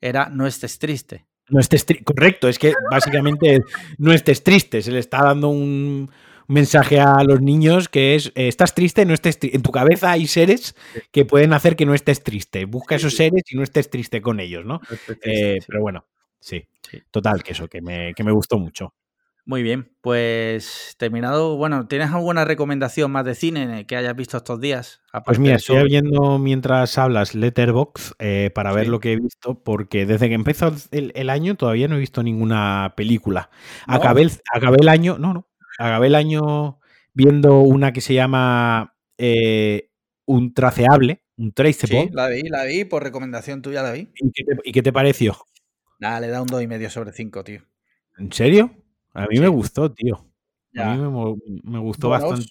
[SPEAKER 2] era no estés triste.
[SPEAKER 1] No estés triste. Correcto, es que básicamente no estés triste. Se le está dando un mensaje a los niños que es eh, estás triste, no estés triste. En tu cabeza hay seres que pueden hacer que no estés triste. Busca esos seres y no estés triste con ellos, ¿no? Eh, pero bueno, sí, Total, que eso, que me, que me gustó mucho.
[SPEAKER 2] Muy bien, pues terminado. Bueno, ¿tienes alguna recomendación más de cine que hayas visto estos días?
[SPEAKER 1] pues mira, estoy viendo mientras hablas Letterbox eh, para ver lo que he visto, porque desde que empezó el, año todavía no he visto ninguna película. Acabé, el, acabé el año, no, no, acabé el año viendo una que se llama eh, Un Traceable, un Traceable.
[SPEAKER 2] Sí, la vi, la vi, por recomendación tuya la vi.
[SPEAKER 1] ¿Y qué te, pareció?
[SPEAKER 2] Nada, le da un 2,5 sobre 5, tío.
[SPEAKER 1] ¿En serio? A mí me gustó, tío. A mí me, gustó bastante.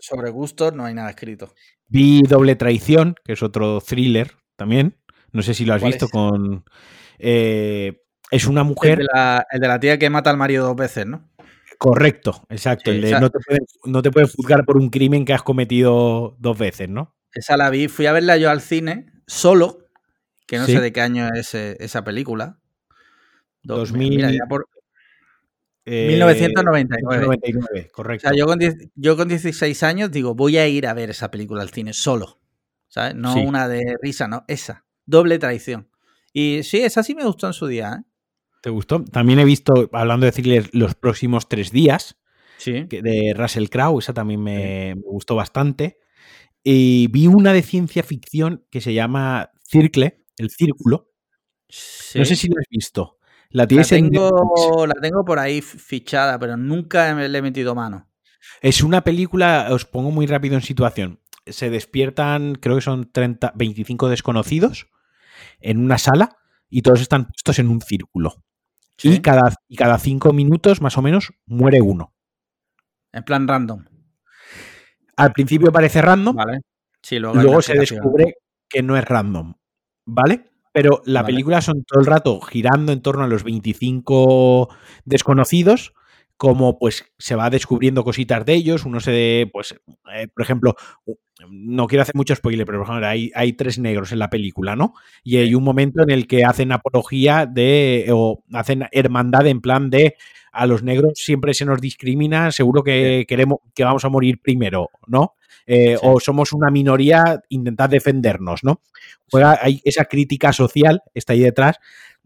[SPEAKER 2] Sobre, gustos no hay nada escrito.
[SPEAKER 1] Vi Doble Traición, que es otro thriller también. No sé si lo has visto con. Eh, es una mujer.
[SPEAKER 2] El de, la, tía que mata al marido dos veces, ¿no?
[SPEAKER 1] Correcto, exacto. el de no, te pueden, no te pueden juzgar por un crimen que has cometido dos veces, ¿no?
[SPEAKER 2] Esa la vi. Fui a verla yo al cine, solo, que no sé de qué año es eh, esa película.
[SPEAKER 1] 2000, mira, ya por,
[SPEAKER 2] 1999.
[SPEAKER 1] Eh, correcto.
[SPEAKER 2] yo con, yo con 16 años digo, voy a ir a ver esa película al cine solo. ¿Sabes? No una de risa, no, esa. Doble traición. Y sí, esa sí me gustó en su día. ¿eh?
[SPEAKER 1] ¿Te gustó? También he visto, hablando de decirles los próximos tres días,
[SPEAKER 2] sí.
[SPEAKER 1] de Russell Crowe, esa también me, gustó bastante. Y vi una de ciencia ficción que se llama Circle, el círculo. No sé si lo has visto.
[SPEAKER 2] La, tengo, la tengo por ahí fichada, pero nunca le he metido mano.
[SPEAKER 1] Es una película, os pongo muy rápido en situación. Se despiertan, creo que son 30, 25 desconocidos en una sala y todos están puestos en un círculo. Y, cada, y cada cinco minutos, más o menos, muere uno.
[SPEAKER 2] En plan random.
[SPEAKER 1] Al principio parece random.
[SPEAKER 2] Vale.
[SPEAKER 1] luego se descubre que no es random. ¿Vale? Pero la película son todo el rato girando en torno a los 25 desconocidos como pues se va descubriendo cositas de ellos, uno se, pues, eh, por ejemplo, no quiero hacer mucho spoiler, pero por ejemplo, hay, hay, tres negros en la película, ¿no? Y hay un momento en el que hacen apología de, o hacen hermandad en plan de a los negros siempre se nos discrimina, seguro que queremos, que vamos a morir primero, ¿no? Eh, o somos una minoría, intentad defendernos, ¿no? Juega, hay esa crítica social, está ahí detrás,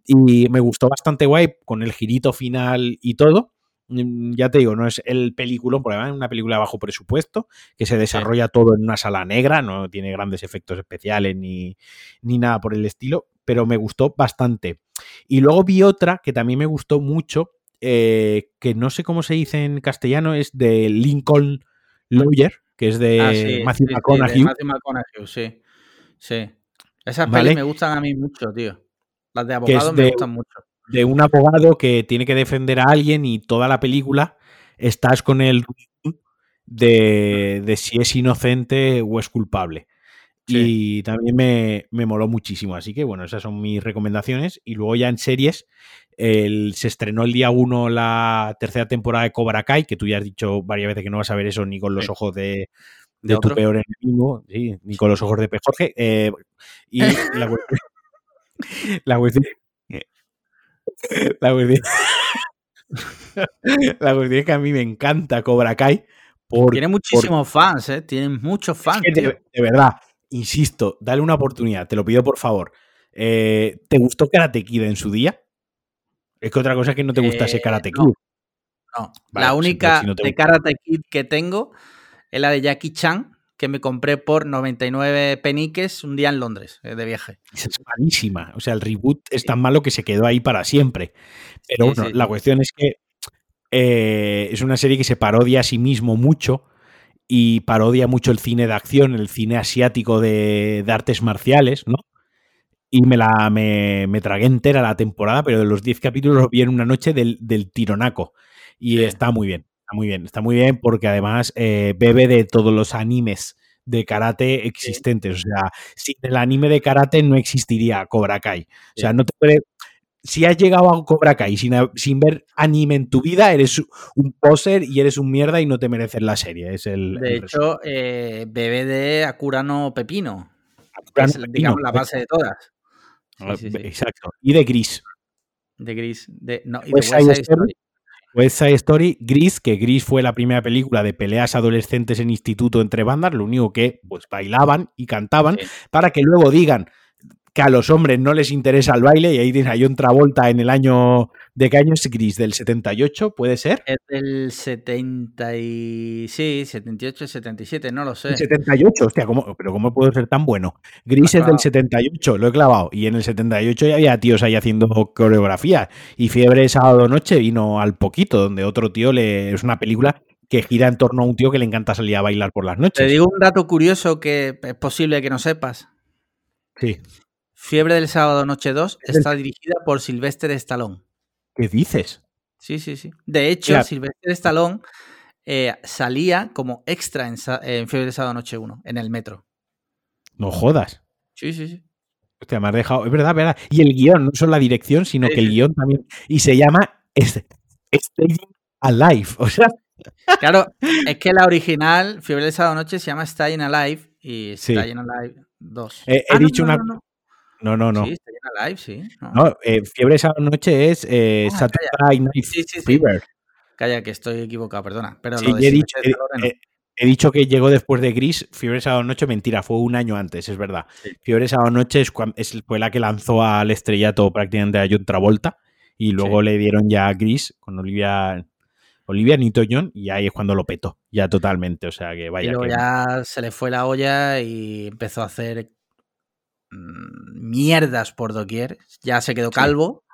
[SPEAKER 1] y me gustó bastante guay con el girito final y todo. Mm, ya te digo, no es el película, porque es una película de bajo presupuesto, que se desarrolla todo en una sala negra, no tiene grandes efectos especiales ni, nada por el estilo, pero me gustó bastante. Y luego vi otra que también me gustó mucho, eh, que no sé cómo se dice en castellano, es de Lincoln Lawyer, que es de
[SPEAKER 2] ah, Matthew McConaughey. Matthew McConaughey, sí. Sí. Esas pelis me gustan a mí mucho, tío. Las de abogados me gustan mucho
[SPEAKER 1] de un abogado que tiene que defender a alguien y toda la película estás con el de, de si es inocente o es culpable. Y también me, me, moló muchísimo. Así que bueno, esas son mis recomendaciones. Y luego ya en series, el, se estrenó el día 1 la tercera temporada de Cobra Kai, que tú ya has dicho varias veces que no vas a ver eso ni con los ojos de, de, tu peor enemigo, ni con los ojos de P. Jorge. Eh, y la *laughs* la cuestión *laughs* La cuestión, *laughs* la cuestión es que a mí me encanta Cobra Kai.
[SPEAKER 2] Tiene muchísimos fans, ¿eh? Tienen muchos fans.
[SPEAKER 1] de, verdad, insisto, dale una oportunidad, te lo pido por favor. Eh, ¿Te gustó Karate Kid en su día? Es que otra cosa es que no te gusta ese Karate Kid.
[SPEAKER 2] No, la pues única de Karate Kid que tengo es la de Jackie Chan, que me compré por 99 peniques un día en Londres, eh, de viaje.
[SPEAKER 1] Es malísima. O sea, el reboot es tan malo que se quedó ahí para siempre. Pero bueno, la cuestión es que eh, es una serie que se parodia a sí mismo mucho y parodia mucho el cine de acción, el cine asiático de, artes marciales, ¿no? Y me la me, tragué entera la temporada, pero de los 10 capítulos lo vi en una noche del, tironaco. Y está muy bien. Está muy bien, está muy bien porque además eh, bebe de todos los animes de karate existentes. O sea, sin el anime de karate no existiría Cobra Kai. O sea, no te puede. Si has llegado a Cobra Kai sin, sin ver anime en tu vida, eres un poser y eres un mierda y no te mereces la serie. Es el,
[SPEAKER 2] de hecho, eh, bebe de Akurano Pepino. es, digamos, la base de todas.
[SPEAKER 1] Ah, exacto. Y de Gris.
[SPEAKER 2] De Gris. De, no, y de West
[SPEAKER 1] Story. West Side Story, Gris, que Gris fue la primera película de peleas adolescentes en instituto entre bandas, lo único que pues bailaban y cantaban, para que luego digan que a los hombres no les interesa el baile, y ahí tienes a John Travolta en el año ¿De qué año es Gris? ¿Del 78? ¿Puede ser?
[SPEAKER 2] Es del 70 y... Sí, 78, 77, no lo sé.
[SPEAKER 1] 78, hostia, ¿cómo, pero ¿cómo puedo ser tan bueno? Gris es del *laughs* 78, lo he clavado. Y en el 78 ya había tíos ahí haciendo coreografía. Y Fiebre Sábado Noche vino al poquito, donde otro tío le... Es una película que gira en torno a un tío que le encanta salir a bailar por las noches.
[SPEAKER 2] Te digo un dato curioso que es posible que no sepas.
[SPEAKER 1] Sí.
[SPEAKER 2] Fiebre del Sábado Noche 2 está dirigida por Sylvester Stallone.
[SPEAKER 1] ¿Qué dices?
[SPEAKER 2] Sí, sí, sí. De hecho, Silvestre Stallone eh, salía como extra en, en Fiebre de Sábado Noche 1, en el metro.
[SPEAKER 1] No jodas.
[SPEAKER 2] Sí, sí, sí.
[SPEAKER 1] Hostia, me has dejado. Es verdad, verdad. Y el guion, no solo la dirección, sino que el guion también. Y se llama Staying Alive. O sea.
[SPEAKER 2] Claro, es que la original, Fiebre de Sábado Noche, se llama Staying Alive y Staying Alive 2.
[SPEAKER 1] he ah, dicho una. No, no, no.
[SPEAKER 2] Sí, está llena live, sí.
[SPEAKER 1] No, eh, Fiebre esa noche es eh, ah, Saturday Night sí, sí, Fever.
[SPEAKER 2] Calla, que estoy equivocado, perdona. Pero
[SPEAKER 1] sí, he, dicho, he, dicho, que llegó después de Gris. Fiebre esa noche, mentira, fue un año antes, es verdad. Fiebre esa noche es, es, fue la que lanzó al estrellato prácticamente a John Travolta. Y luego le dieron ya a Gris con Olivia. Olivia Newton-John y ahí es cuando lo petó, ya totalmente, o sea que vaya.
[SPEAKER 2] Y luego ya se le fue la olla y empezó a hacer Mm, mierdas por doquier. Ya se quedó calvo.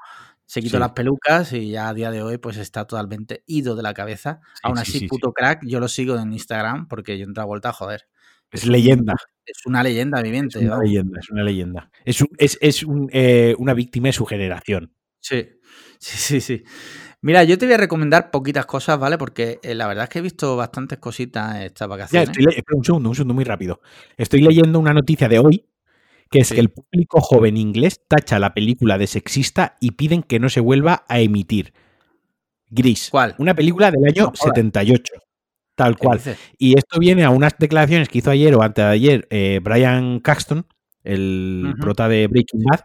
[SPEAKER 2] Se quitó las pelucas y ya a día de hoy pues está totalmente ido de la cabeza. Aún así, puto crack, yo lo sigo en Instagram porque yo entra vuelta a joder.
[SPEAKER 1] Es leyenda.
[SPEAKER 2] Es una leyenda viviente.
[SPEAKER 1] Es una leyenda, es una leyenda. Es, eh, una víctima de su generación.
[SPEAKER 2] Sí, sí, sí, sí. Mira, yo te voy a recomendar poquitas cosas, ¿vale? Porque eh, la verdad es que he visto bastantes cositas estas vacaciones.
[SPEAKER 1] Ya, estoy un segundo, un segundo, muy rápido. Estoy leyendo una noticia de hoy que es que el público joven inglés tacha la película de sexista y piden que no se vuelva a emitir. Gris.
[SPEAKER 2] ¿Cuál?
[SPEAKER 1] Una película del año 78. Tal cual. Y esto viene a unas declaraciones que hizo ayer o antes de ayer eh, Brian Caxton, el prota de Breaking Bad,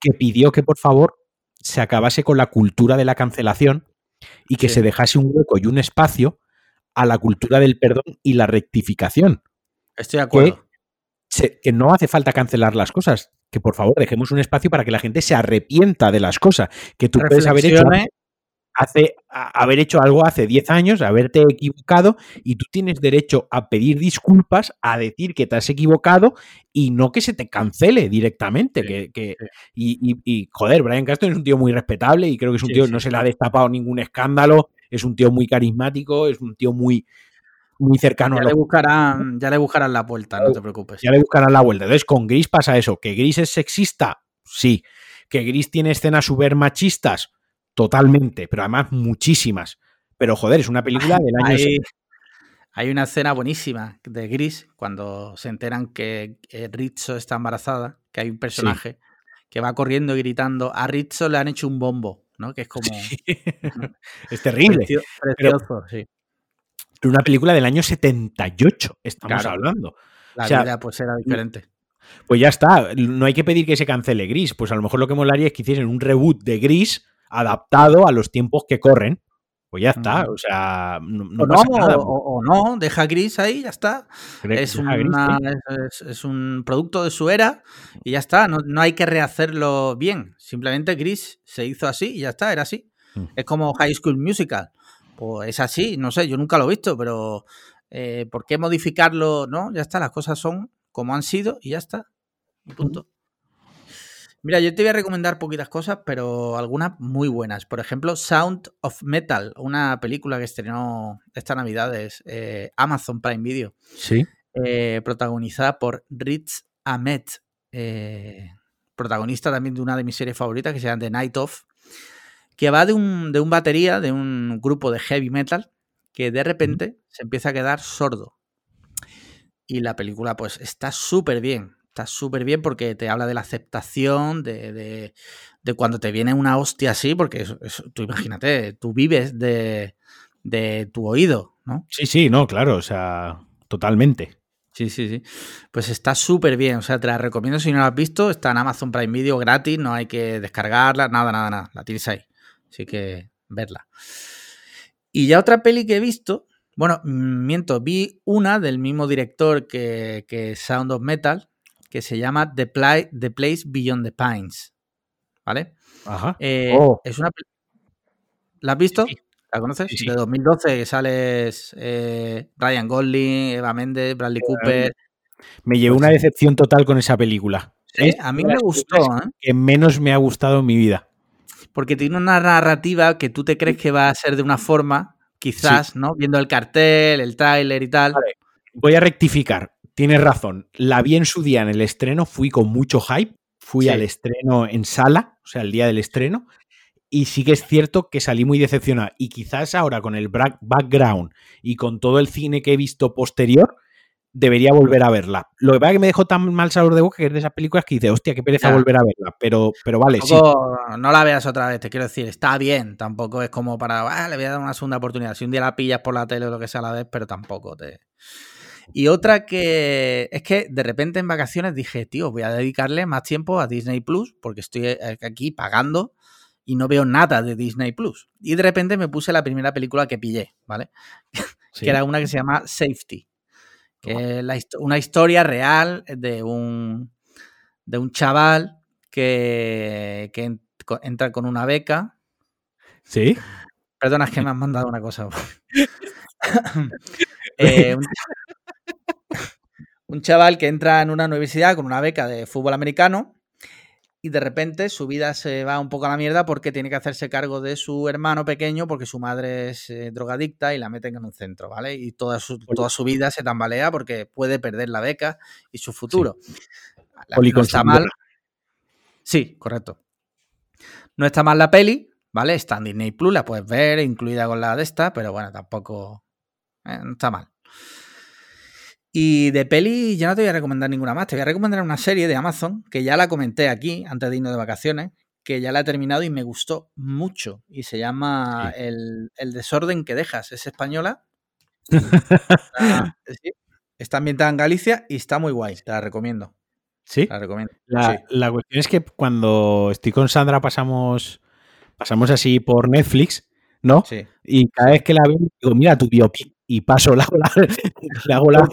[SPEAKER 1] que pidió que por favor se acabase con la cultura de la cancelación y que se dejase un hueco y un espacio a la cultura del perdón y la rectificación.
[SPEAKER 2] Estoy de acuerdo.
[SPEAKER 1] Que, no hace falta cancelar las cosas, que por favor dejemos un espacio para que la gente se arrepienta de las cosas, que tú puedes haber hecho hace, haber hecho algo hace 10 años, haberte equivocado y tú tienes derecho a pedir disculpas, a decir que te has equivocado y no que se te cancele directamente. que, Y, joder, Brian Castro es un tío muy respetable y creo que es un tío, no se le ha destapado ningún escándalo, es un tío muy carismático, es un tío muy muy cercano
[SPEAKER 2] ya a le buscarán *laughs* Ya le buscarán la vuelta, no te preocupes.
[SPEAKER 1] Ya le buscarán la vuelta. Entonces, con Gris pasa eso. ¿Que Gris es sexista? Sí. ¿Que Gris tiene escenas super machistas? Totalmente, pero además muchísimas. Pero joder, es una película del año.
[SPEAKER 2] Hay, hay una escena buenísima de Gris cuando se enteran que Rizzo está embarazada, que hay un personaje que va corriendo y gritando. A Rizzo le han hecho un bombo, ¿no? Que es como. *laughs*
[SPEAKER 1] es terrible.
[SPEAKER 2] Precioso, sí.
[SPEAKER 1] Una película del año 78, estamos hablando.
[SPEAKER 2] La vida pues era diferente.
[SPEAKER 1] Pues ya está, no hay que pedir que se cancele Gris, pues a lo mejor lo que molaría es que hiciesen un reboot de Gris adaptado a los tiempos que corren. Pues ya está, o sea, no,
[SPEAKER 2] o,
[SPEAKER 1] pasa
[SPEAKER 2] nada. O, no, deja gris ahí, ya está. Es, es, un producto de su era y ya está. No, hay que rehacerlo bien. Simplemente gris se hizo así y ya está, era así. Mm. Es como High School Musical. Pues es así, no sé, yo nunca lo he visto, pero eh, ¿por qué modificarlo? No, ya está, las cosas son como han sido y ya está. punto. Mira, yo te voy a recomendar poquitas cosas, pero algunas muy buenas. Por ejemplo, Sound of Metal, una película que estrenó esta Navidad es eh, Amazon Prime Video.
[SPEAKER 1] Sí.
[SPEAKER 2] Eh, protagonizada por Rich Ahmed, eh, protagonista también de una de mis series favoritas que se llama The Night Of, que va de un, de un batería, de un grupo de heavy metal, que de repente se empieza a quedar sordo. Y la película, pues, está súper bien está súper bien porque te habla de la aceptación, de, cuando te viene una hostia así, porque tú imagínate, tú vives de, tu oído, ¿no?
[SPEAKER 1] Sí, sí, no, claro, o sea, totalmente.
[SPEAKER 2] Sí, sí, sí. Pues está súper bien, o sea, te la recomiendo si no la has visto, está en Amazon Prime Video gratis, no hay que descargarla, nada, nada, nada, la tienes ahí. Así que verla. Y ya otra peli que he visto, bueno, miento, vi una del mismo director que, que Sound of Metal, que se llama The, the Place Beyond the Pines. ¿Vale?
[SPEAKER 1] Ajá.
[SPEAKER 2] Eh, oh. Es una. ¿La has visto? ¿La conoces? De 2012 sales eh, Ryan Gosling, Eva Méndez, Bradley Cooper.
[SPEAKER 1] Me llevé pues una decepción total con esa película.
[SPEAKER 2] a mí me gustó. ¿eh?
[SPEAKER 1] Que menos me ha gustado en mi vida.
[SPEAKER 2] Porque tiene una narrativa que tú te crees que va a ser de una forma, quizás, ¿no? Viendo el cartel, el tráiler y tal.
[SPEAKER 1] Voy a rectificar. Tienes razón. La vi en su día en el estreno, fui con mucho hype. Fui al estreno en sala, o sea, el día del estreno. Y sí que es cierto que salí muy decepcionado. Y quizás ahora con el background y con todo el cine que he visto posterior, debería volver a verla. Lo que pasa es que me dejó tan mal sabor de boca que es de esas películas que dice, hostia, qué pereza volver a verla. Pero, pero vale, sí.
[SPEAKER 2] No la veas otra vez, te quiero decir, está bien. Tampoco es como para, ah, le voy a dar una segunda oportunidad. Si un día la pillas por la tele o lo que sea a la vez, pero tampoco te. Y otra que es que de repente en vacaciones dije, tío, voy a dedicarle más tiempo a Disney Plus porque estoy eh, aquí pagando y no veo nada de Disney Plus. Y de repente me puse la primera película que pillé, ¿vale? *laughs* que era una que se llama Safety, que es una historia real de un, de un chaval que, que entra con una beca.
[SPEAKER 1] Sí.
[SPEAKER 2] Perdona, es que me han mandado una cosa. *laughs* eh, *laughs* *laughs* un chaval que entra en una universidad con una beca de fútbol americano y de repente su vida se va un poco a la mierda porque tiene que hacerse cargo de su hermano pequeño porque su madre es eh, drogadicta y la meten en un centro, ¿vale? Y toda su, toda su vida se tambalea porque puede perder la beca y su futuro. no está mal. Sí, correcto. No está mal la peli, ¿vale? Está en Disney Plus, la puedes ver, incluida con la de esta, pero bueno, tampoco eh, no está mal. Y de peli ya no te voy a recomendar ninguna más. Te voy a recomendar una serie de Amazon que ya la comenté aquí antes de irnos de vacaciones, que ya la he terminado y me gustó mucho. Y se llama el, desorden que dejas. Es española. *laughs* está, ambientada en Galicia y está muy guay. Te la recomiendo.
[SPEAKER 1] Sí. La recomiendo. La, cuestión es que cuando estoy con Sandra pasamos, pasamos así por Netflix, ¿no? Sí. Y cada vez que la veo, digo, mira tu biopic y paso la, la, *laughs* hago la,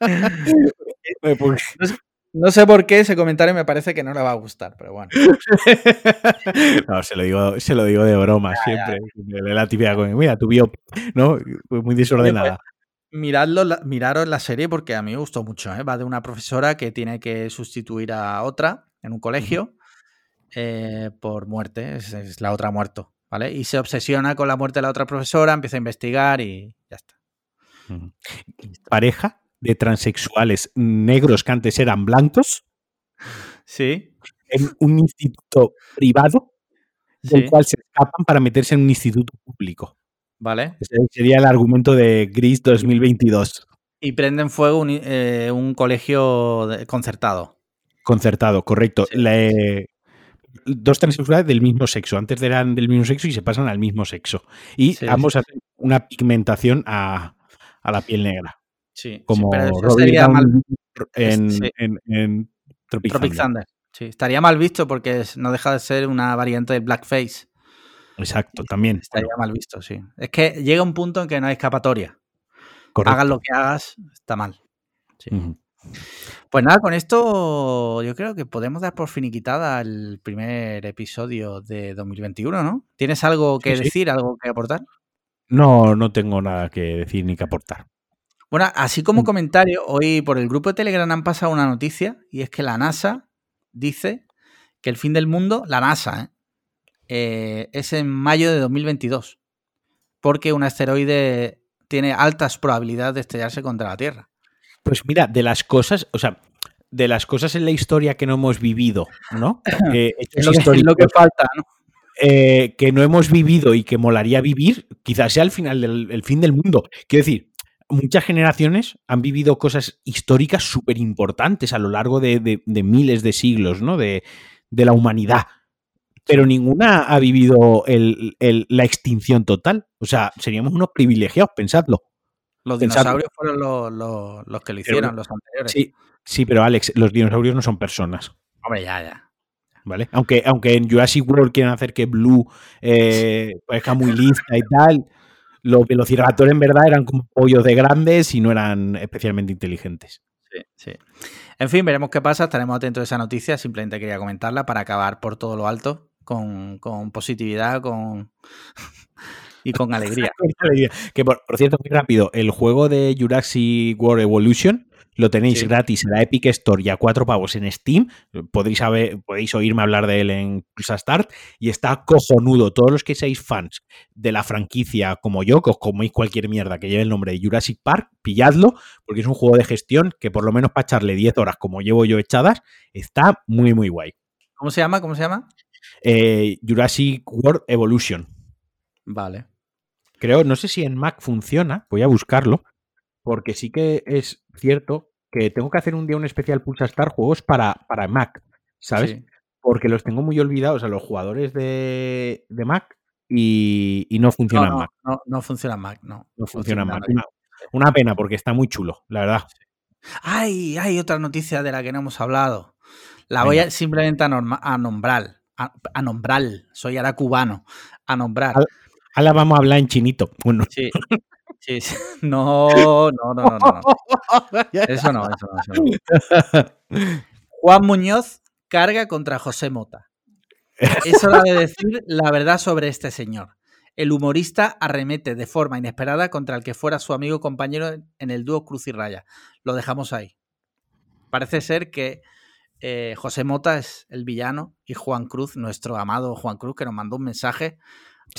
[SPEAKER 1] *laughs*
[SPEAKER 2] no, sé, por qué ese comentario me parece que no le va a gustar, pero bueno. *laughs*
[SPEAKER 1] no, se lo digo, se lo digo de broma siempre. De la típica mira, tu bio, ¿no? Muy desordenada.
[SPEAKER 2] Miradlo, miraros la serie porque a mí me gustó mucho. ¿eh? Va de una profesora que tiene que sustituir a otra en un colegio eh, por muerte. Es, la otra muerto. ¿Vale? Y se obsesiona con la muerte de la otra profesora, empieza a investigar y ya está.
[SPEAKER 1] Pareja de transexuales negros que antes eran blancos.
[SPEAKER 2] Sí.
[SPEAKER 1] En un instituto privado, del cual se escapan para meterse en un instituto público.
[SPEAKER 2] Vale.
[SPEAKER 1] Ese sería el argumento de Gris 2022.
[SPEAKER 2] Y prenden fuego un, eh, colegio concertado.
[SPEAKER 1] Concertado, correcto. Dos transexuales del mismo sexo. Antes eran del mismo sexo y se pasan al mismo sexo. Y ambos hacen una pigmentación a, la piel negra.
[SPEAKER 2] Sí,
[SPEAKER 1] como
[SPEAKER 2] sería mal...
[SPEAKER 1] en, Tropic, Thunder.
[SPEAKER 2] Sí, estaría mal visto porque no deja de ser una variante de blackface.
[SPEAKER 1] Exacto, también.
[SPEAKER 2] Estaría mal visto, sí. Es que llega un punto en que no hay escapatoria. Hagas lo que hagas, está mal. Sí. Pues nada, con esto yo creo que podemos dar por finiquitada el primer episodio de 2021, ¿no? ¿Tienes algo que decir, algo que aportar?
[SPEAKER 1] No, no tengo nada que decir ni que aportar.
[SPEAKER 2] Bueno, así como mm. comentario, hoy por el grupo de Telegram han pasado una noticia y es que la NASA dice que el fin del mundo, la NASA, ¿eh? Eh, es en mayo de 2022, porque un asteroide tiene altas probabilidades de estrellarse contra la Tierra.
[SPEAKER 1] Pues mira, de las cosas, o sea, de las cosas en la historia que no hemos vivido, ¿no? *clears throat*
[SPEAKER 2] Eh, es, lo que, falta, ¿no?
[SPEAKER 1] Eh, que no hemos vivido y que molaría vivir, quizás sea el final del fin del mundo. Quiero decir, muchas generaciones han vivido cosas históricas súper importantes a lo largo de, miles de siglos, ¿no? De, la humanidad. Pero ninguna ha vivido la extinción total. O sea, seríamos unos privilegiados, pensadlo.
[SPEAKER 2] Los dinosaurios fueron los, que lo hicieron, los anteriores.
[SPEAKER 1] Sí, sí, pero Alex, los dinosaurios no son personas.
[SPEAKER 2] Hombre, ya, ya.
[SPEAKER 1] ¿Vale? Aunque, aunque en Jurassic World quieren hacer que Blue eh, *laughs* parezca muy lista y tal, los velociraptores en verdad eran como pollos de grandes y no eran especialmente inteligentes.
[SPEAKER 2] Sí, sí. En fin, veremos qué pasa, estaremos atentos a esa noticia, simplemente quería comentarla para acabar por todo lo alto, con, con positividad, con y con alegría. *laughs*
[SPEAKER 1] que por, cierto, muy rápido, el juego de Jurassic World Evolution lo tenéis gratis en la Epic Store y a cuatro pavos en Steam. Podéis, saber, podéis oírme hablar de él en Pulsa Start y está cojonudo. Todos los que seáis fans de la franquicia como yo, que os coméis cualquier mierda que lleve el nombre de Jurassic Park, pilladlo, porque es un juego de gestión que por lo menos para echarle 10 horas como llevo yo echadas, está muy, muy guay.
[SPEAKER 2] ¿Cómo se llama? ¿Cómo se llama?
[SPEAKER 1] Eh, Jurassic World Evolution.
[SPEAKER 2] Vale.
[SPEAKER 1] Creo, no sé si en Mac funciona, voy a buscarlo, porque sí que es cierto que tengo que hacer un día un especial Pulsa Star juegos para, para Mac, ¿sabes? Porque los tengo muy olvidados a los jugadores de, Mac y, no funciona
[SPEAKER 2] en
[SPEAKER 1] Mac.
[SPEAKER 2] No, no funciona Mac, no.
[SPEAKER 1] No funciona Mac. Una, pena porque está muy chulo, la verdad.
[SPEAKER 2] Ay, hay otra noticia de la que no hemos hablado. La voy a simplemente a, nombrar. A, nombrar. Soy ahora cubano. A nombrar.
[SPEAKER 1] Ahora vamos a hablar en chinito. Bueno.
[SPEAKER 2] Sí. Sí, *laughs* No, no, no, no, no. Eso no, eso no, eso no. Juan Muñoz carga contra José Mota. Es hora de decir la verdad sobre este señor. El humorista arremete de forma inesperada contra el que fuera su amigo compañero en el dúo Cruz y Raya. Lo dejamos ahí. Parece ser que eh, José Mota es el villano y Juan Cruz, nuestro amado Juan Cruz, que nos mandó un mensaje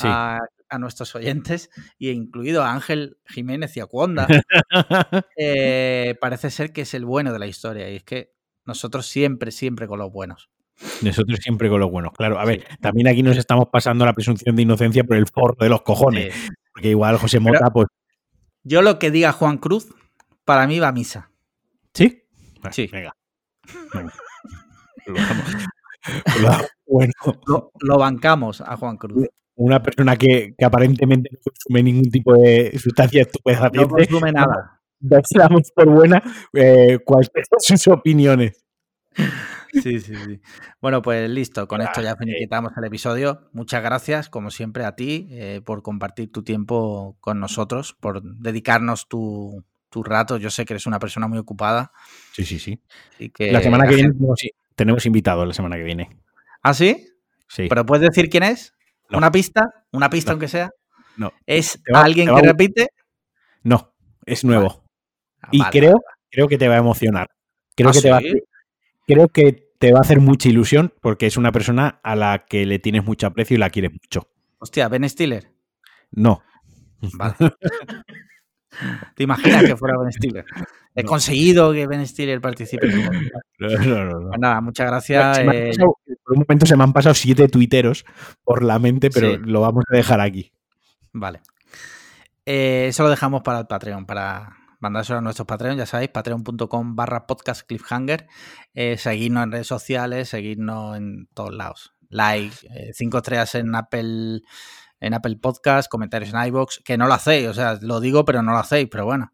[SPEAKER 2] a, nuestros oyentes, y incluido a Ángel Jiménez y a Cuonda, *laughs* eh, parece ser que es el bueno de la historia. Y es que nosotros siempre, siempre con los buenos.
[SPEAKER 1] Nosotros siempre con los buenos, claro. A ver, también aquí nos estamos pasando la presunción de inocencia por el forro de los cojones. Porque igual José Mota, pues.
[SPEAKER 2] Yo lo que diga Juan Cruz, para mí va a misa.
[SPEAKER 1] ¿Sí?
[SPEAKER 2] sí.
[SPEAKER 1] Venga. *laughs*
[SPEAKER 2] Lo, bancamos a Juan Cruz.
[SPEAKER 1] Una persona que, aparentemente no consume ningún tipo de sustancia estupefaciente.
[SPEAKER 2] No consume nada.
[SPEAKER 1] Damos por buena eh, cualquiera *laughs* de sus opiniones.
[SPEAKER 2] Sí, sí, sí. Bueno, pues listo. Con esto ya finiquitamos el episodio. Muchas gracias, como siempre, a ti eh, por compartir tu tiempo con nosotros, por dedicarnos tu, tu rato. Yo sé que eres una persona muy ocupada.
[SPEAKER 1] Sí, sí, sí. Y que la semana que viene tenemos, invitado la semana que viene.
[SPEAKER 2] ¿Ah, sí?
[SPEAKER 1] Sí.
[SPEAKER 2] ¿Pero puedes decir quién es? ¿Una pista? ¿Una pista aunque sea?
[SPEAKER 1] No.
[SPEAKER 2] ¿Es alguien que repite?
[SPEAKER 1] No, es nuevo. Ah, y creo, creo que te va a emocionar. Creo
[SPEAKER 2] ¿Ah,
[SPEAKER 1] que te va a, creo que te va a hacer mucha ilusión porque es una persona a la que le tienes mucho aprecio y la quieres mucho.
[SPEAKER 2] Hostia, ¿Ben Stiller?
[SPEAKER 1] No.
[SPEAKER 2] Vale. *laughs* ¿Te imaginas que fuera Ben Stiller? *laughs* He conseguido que Ben Stiller participe. *laughs*
[SPEAKER 1] No, no, no.
[SPEAKER 2] Pues nada, muchas gracias. Eh.
[SPEAKER 1] por un momento se me han pasado siete tuiteros por la mente, pero lo vamos a dejar aquí.
[SPEAKER 2] Vale. Eh, eso lo dejamos para el Patreon, para mandárselo a nuestros Patreon, ya sabéis, patreon.com barra podcast cliffhanger. Eh, seguirnos en redes sociales, seguirnos en todos lados. Like, cinco estrellas en Apple en Apple Podcast, comentarios en iBox, que no lo hacéis, o sea, lo digo, pero no lo hacéis, pero bueno.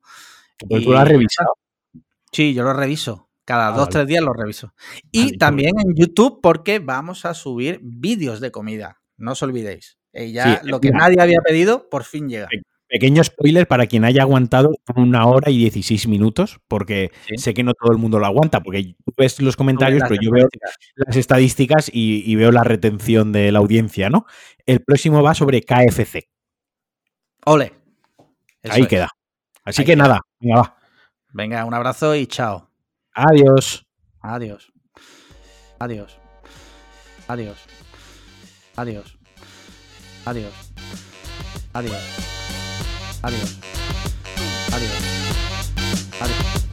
[SPEAKER 1] Pues tú lo has revisado.
[SPEAKER 2] Sí, yo lo reviso. Cada ah, dos, tres días lo reviso. Y también en YouTube, porque vamos a subir vídeos de comida. No os olvidéis. Eh, ya lo que nadie había pedido, por fin llega.
[SPEAKER 1] Pequeño spoiler para quien haya aguantado una hora y 16 minutos, porque sé que no todo el mundo lo aguanta, porque tú ves los comentarios, pero yo veo las estadísticas y, veo la retención de la audiencia, ¿no? El próximo va sobre KFC.
[SPEAKER 2] Ole.
[SPEAKER 1] Ahí queda. Así que nada, venga, va.
[SPEAKER 2] Venga, un abrazo y chao.
[SPEAKER 1] Adiós.
[SPEAKER 2] Adiós. Adiós. Adiós. Adiós. Adiós. Adiós. Adiós. Adiós. Adiós.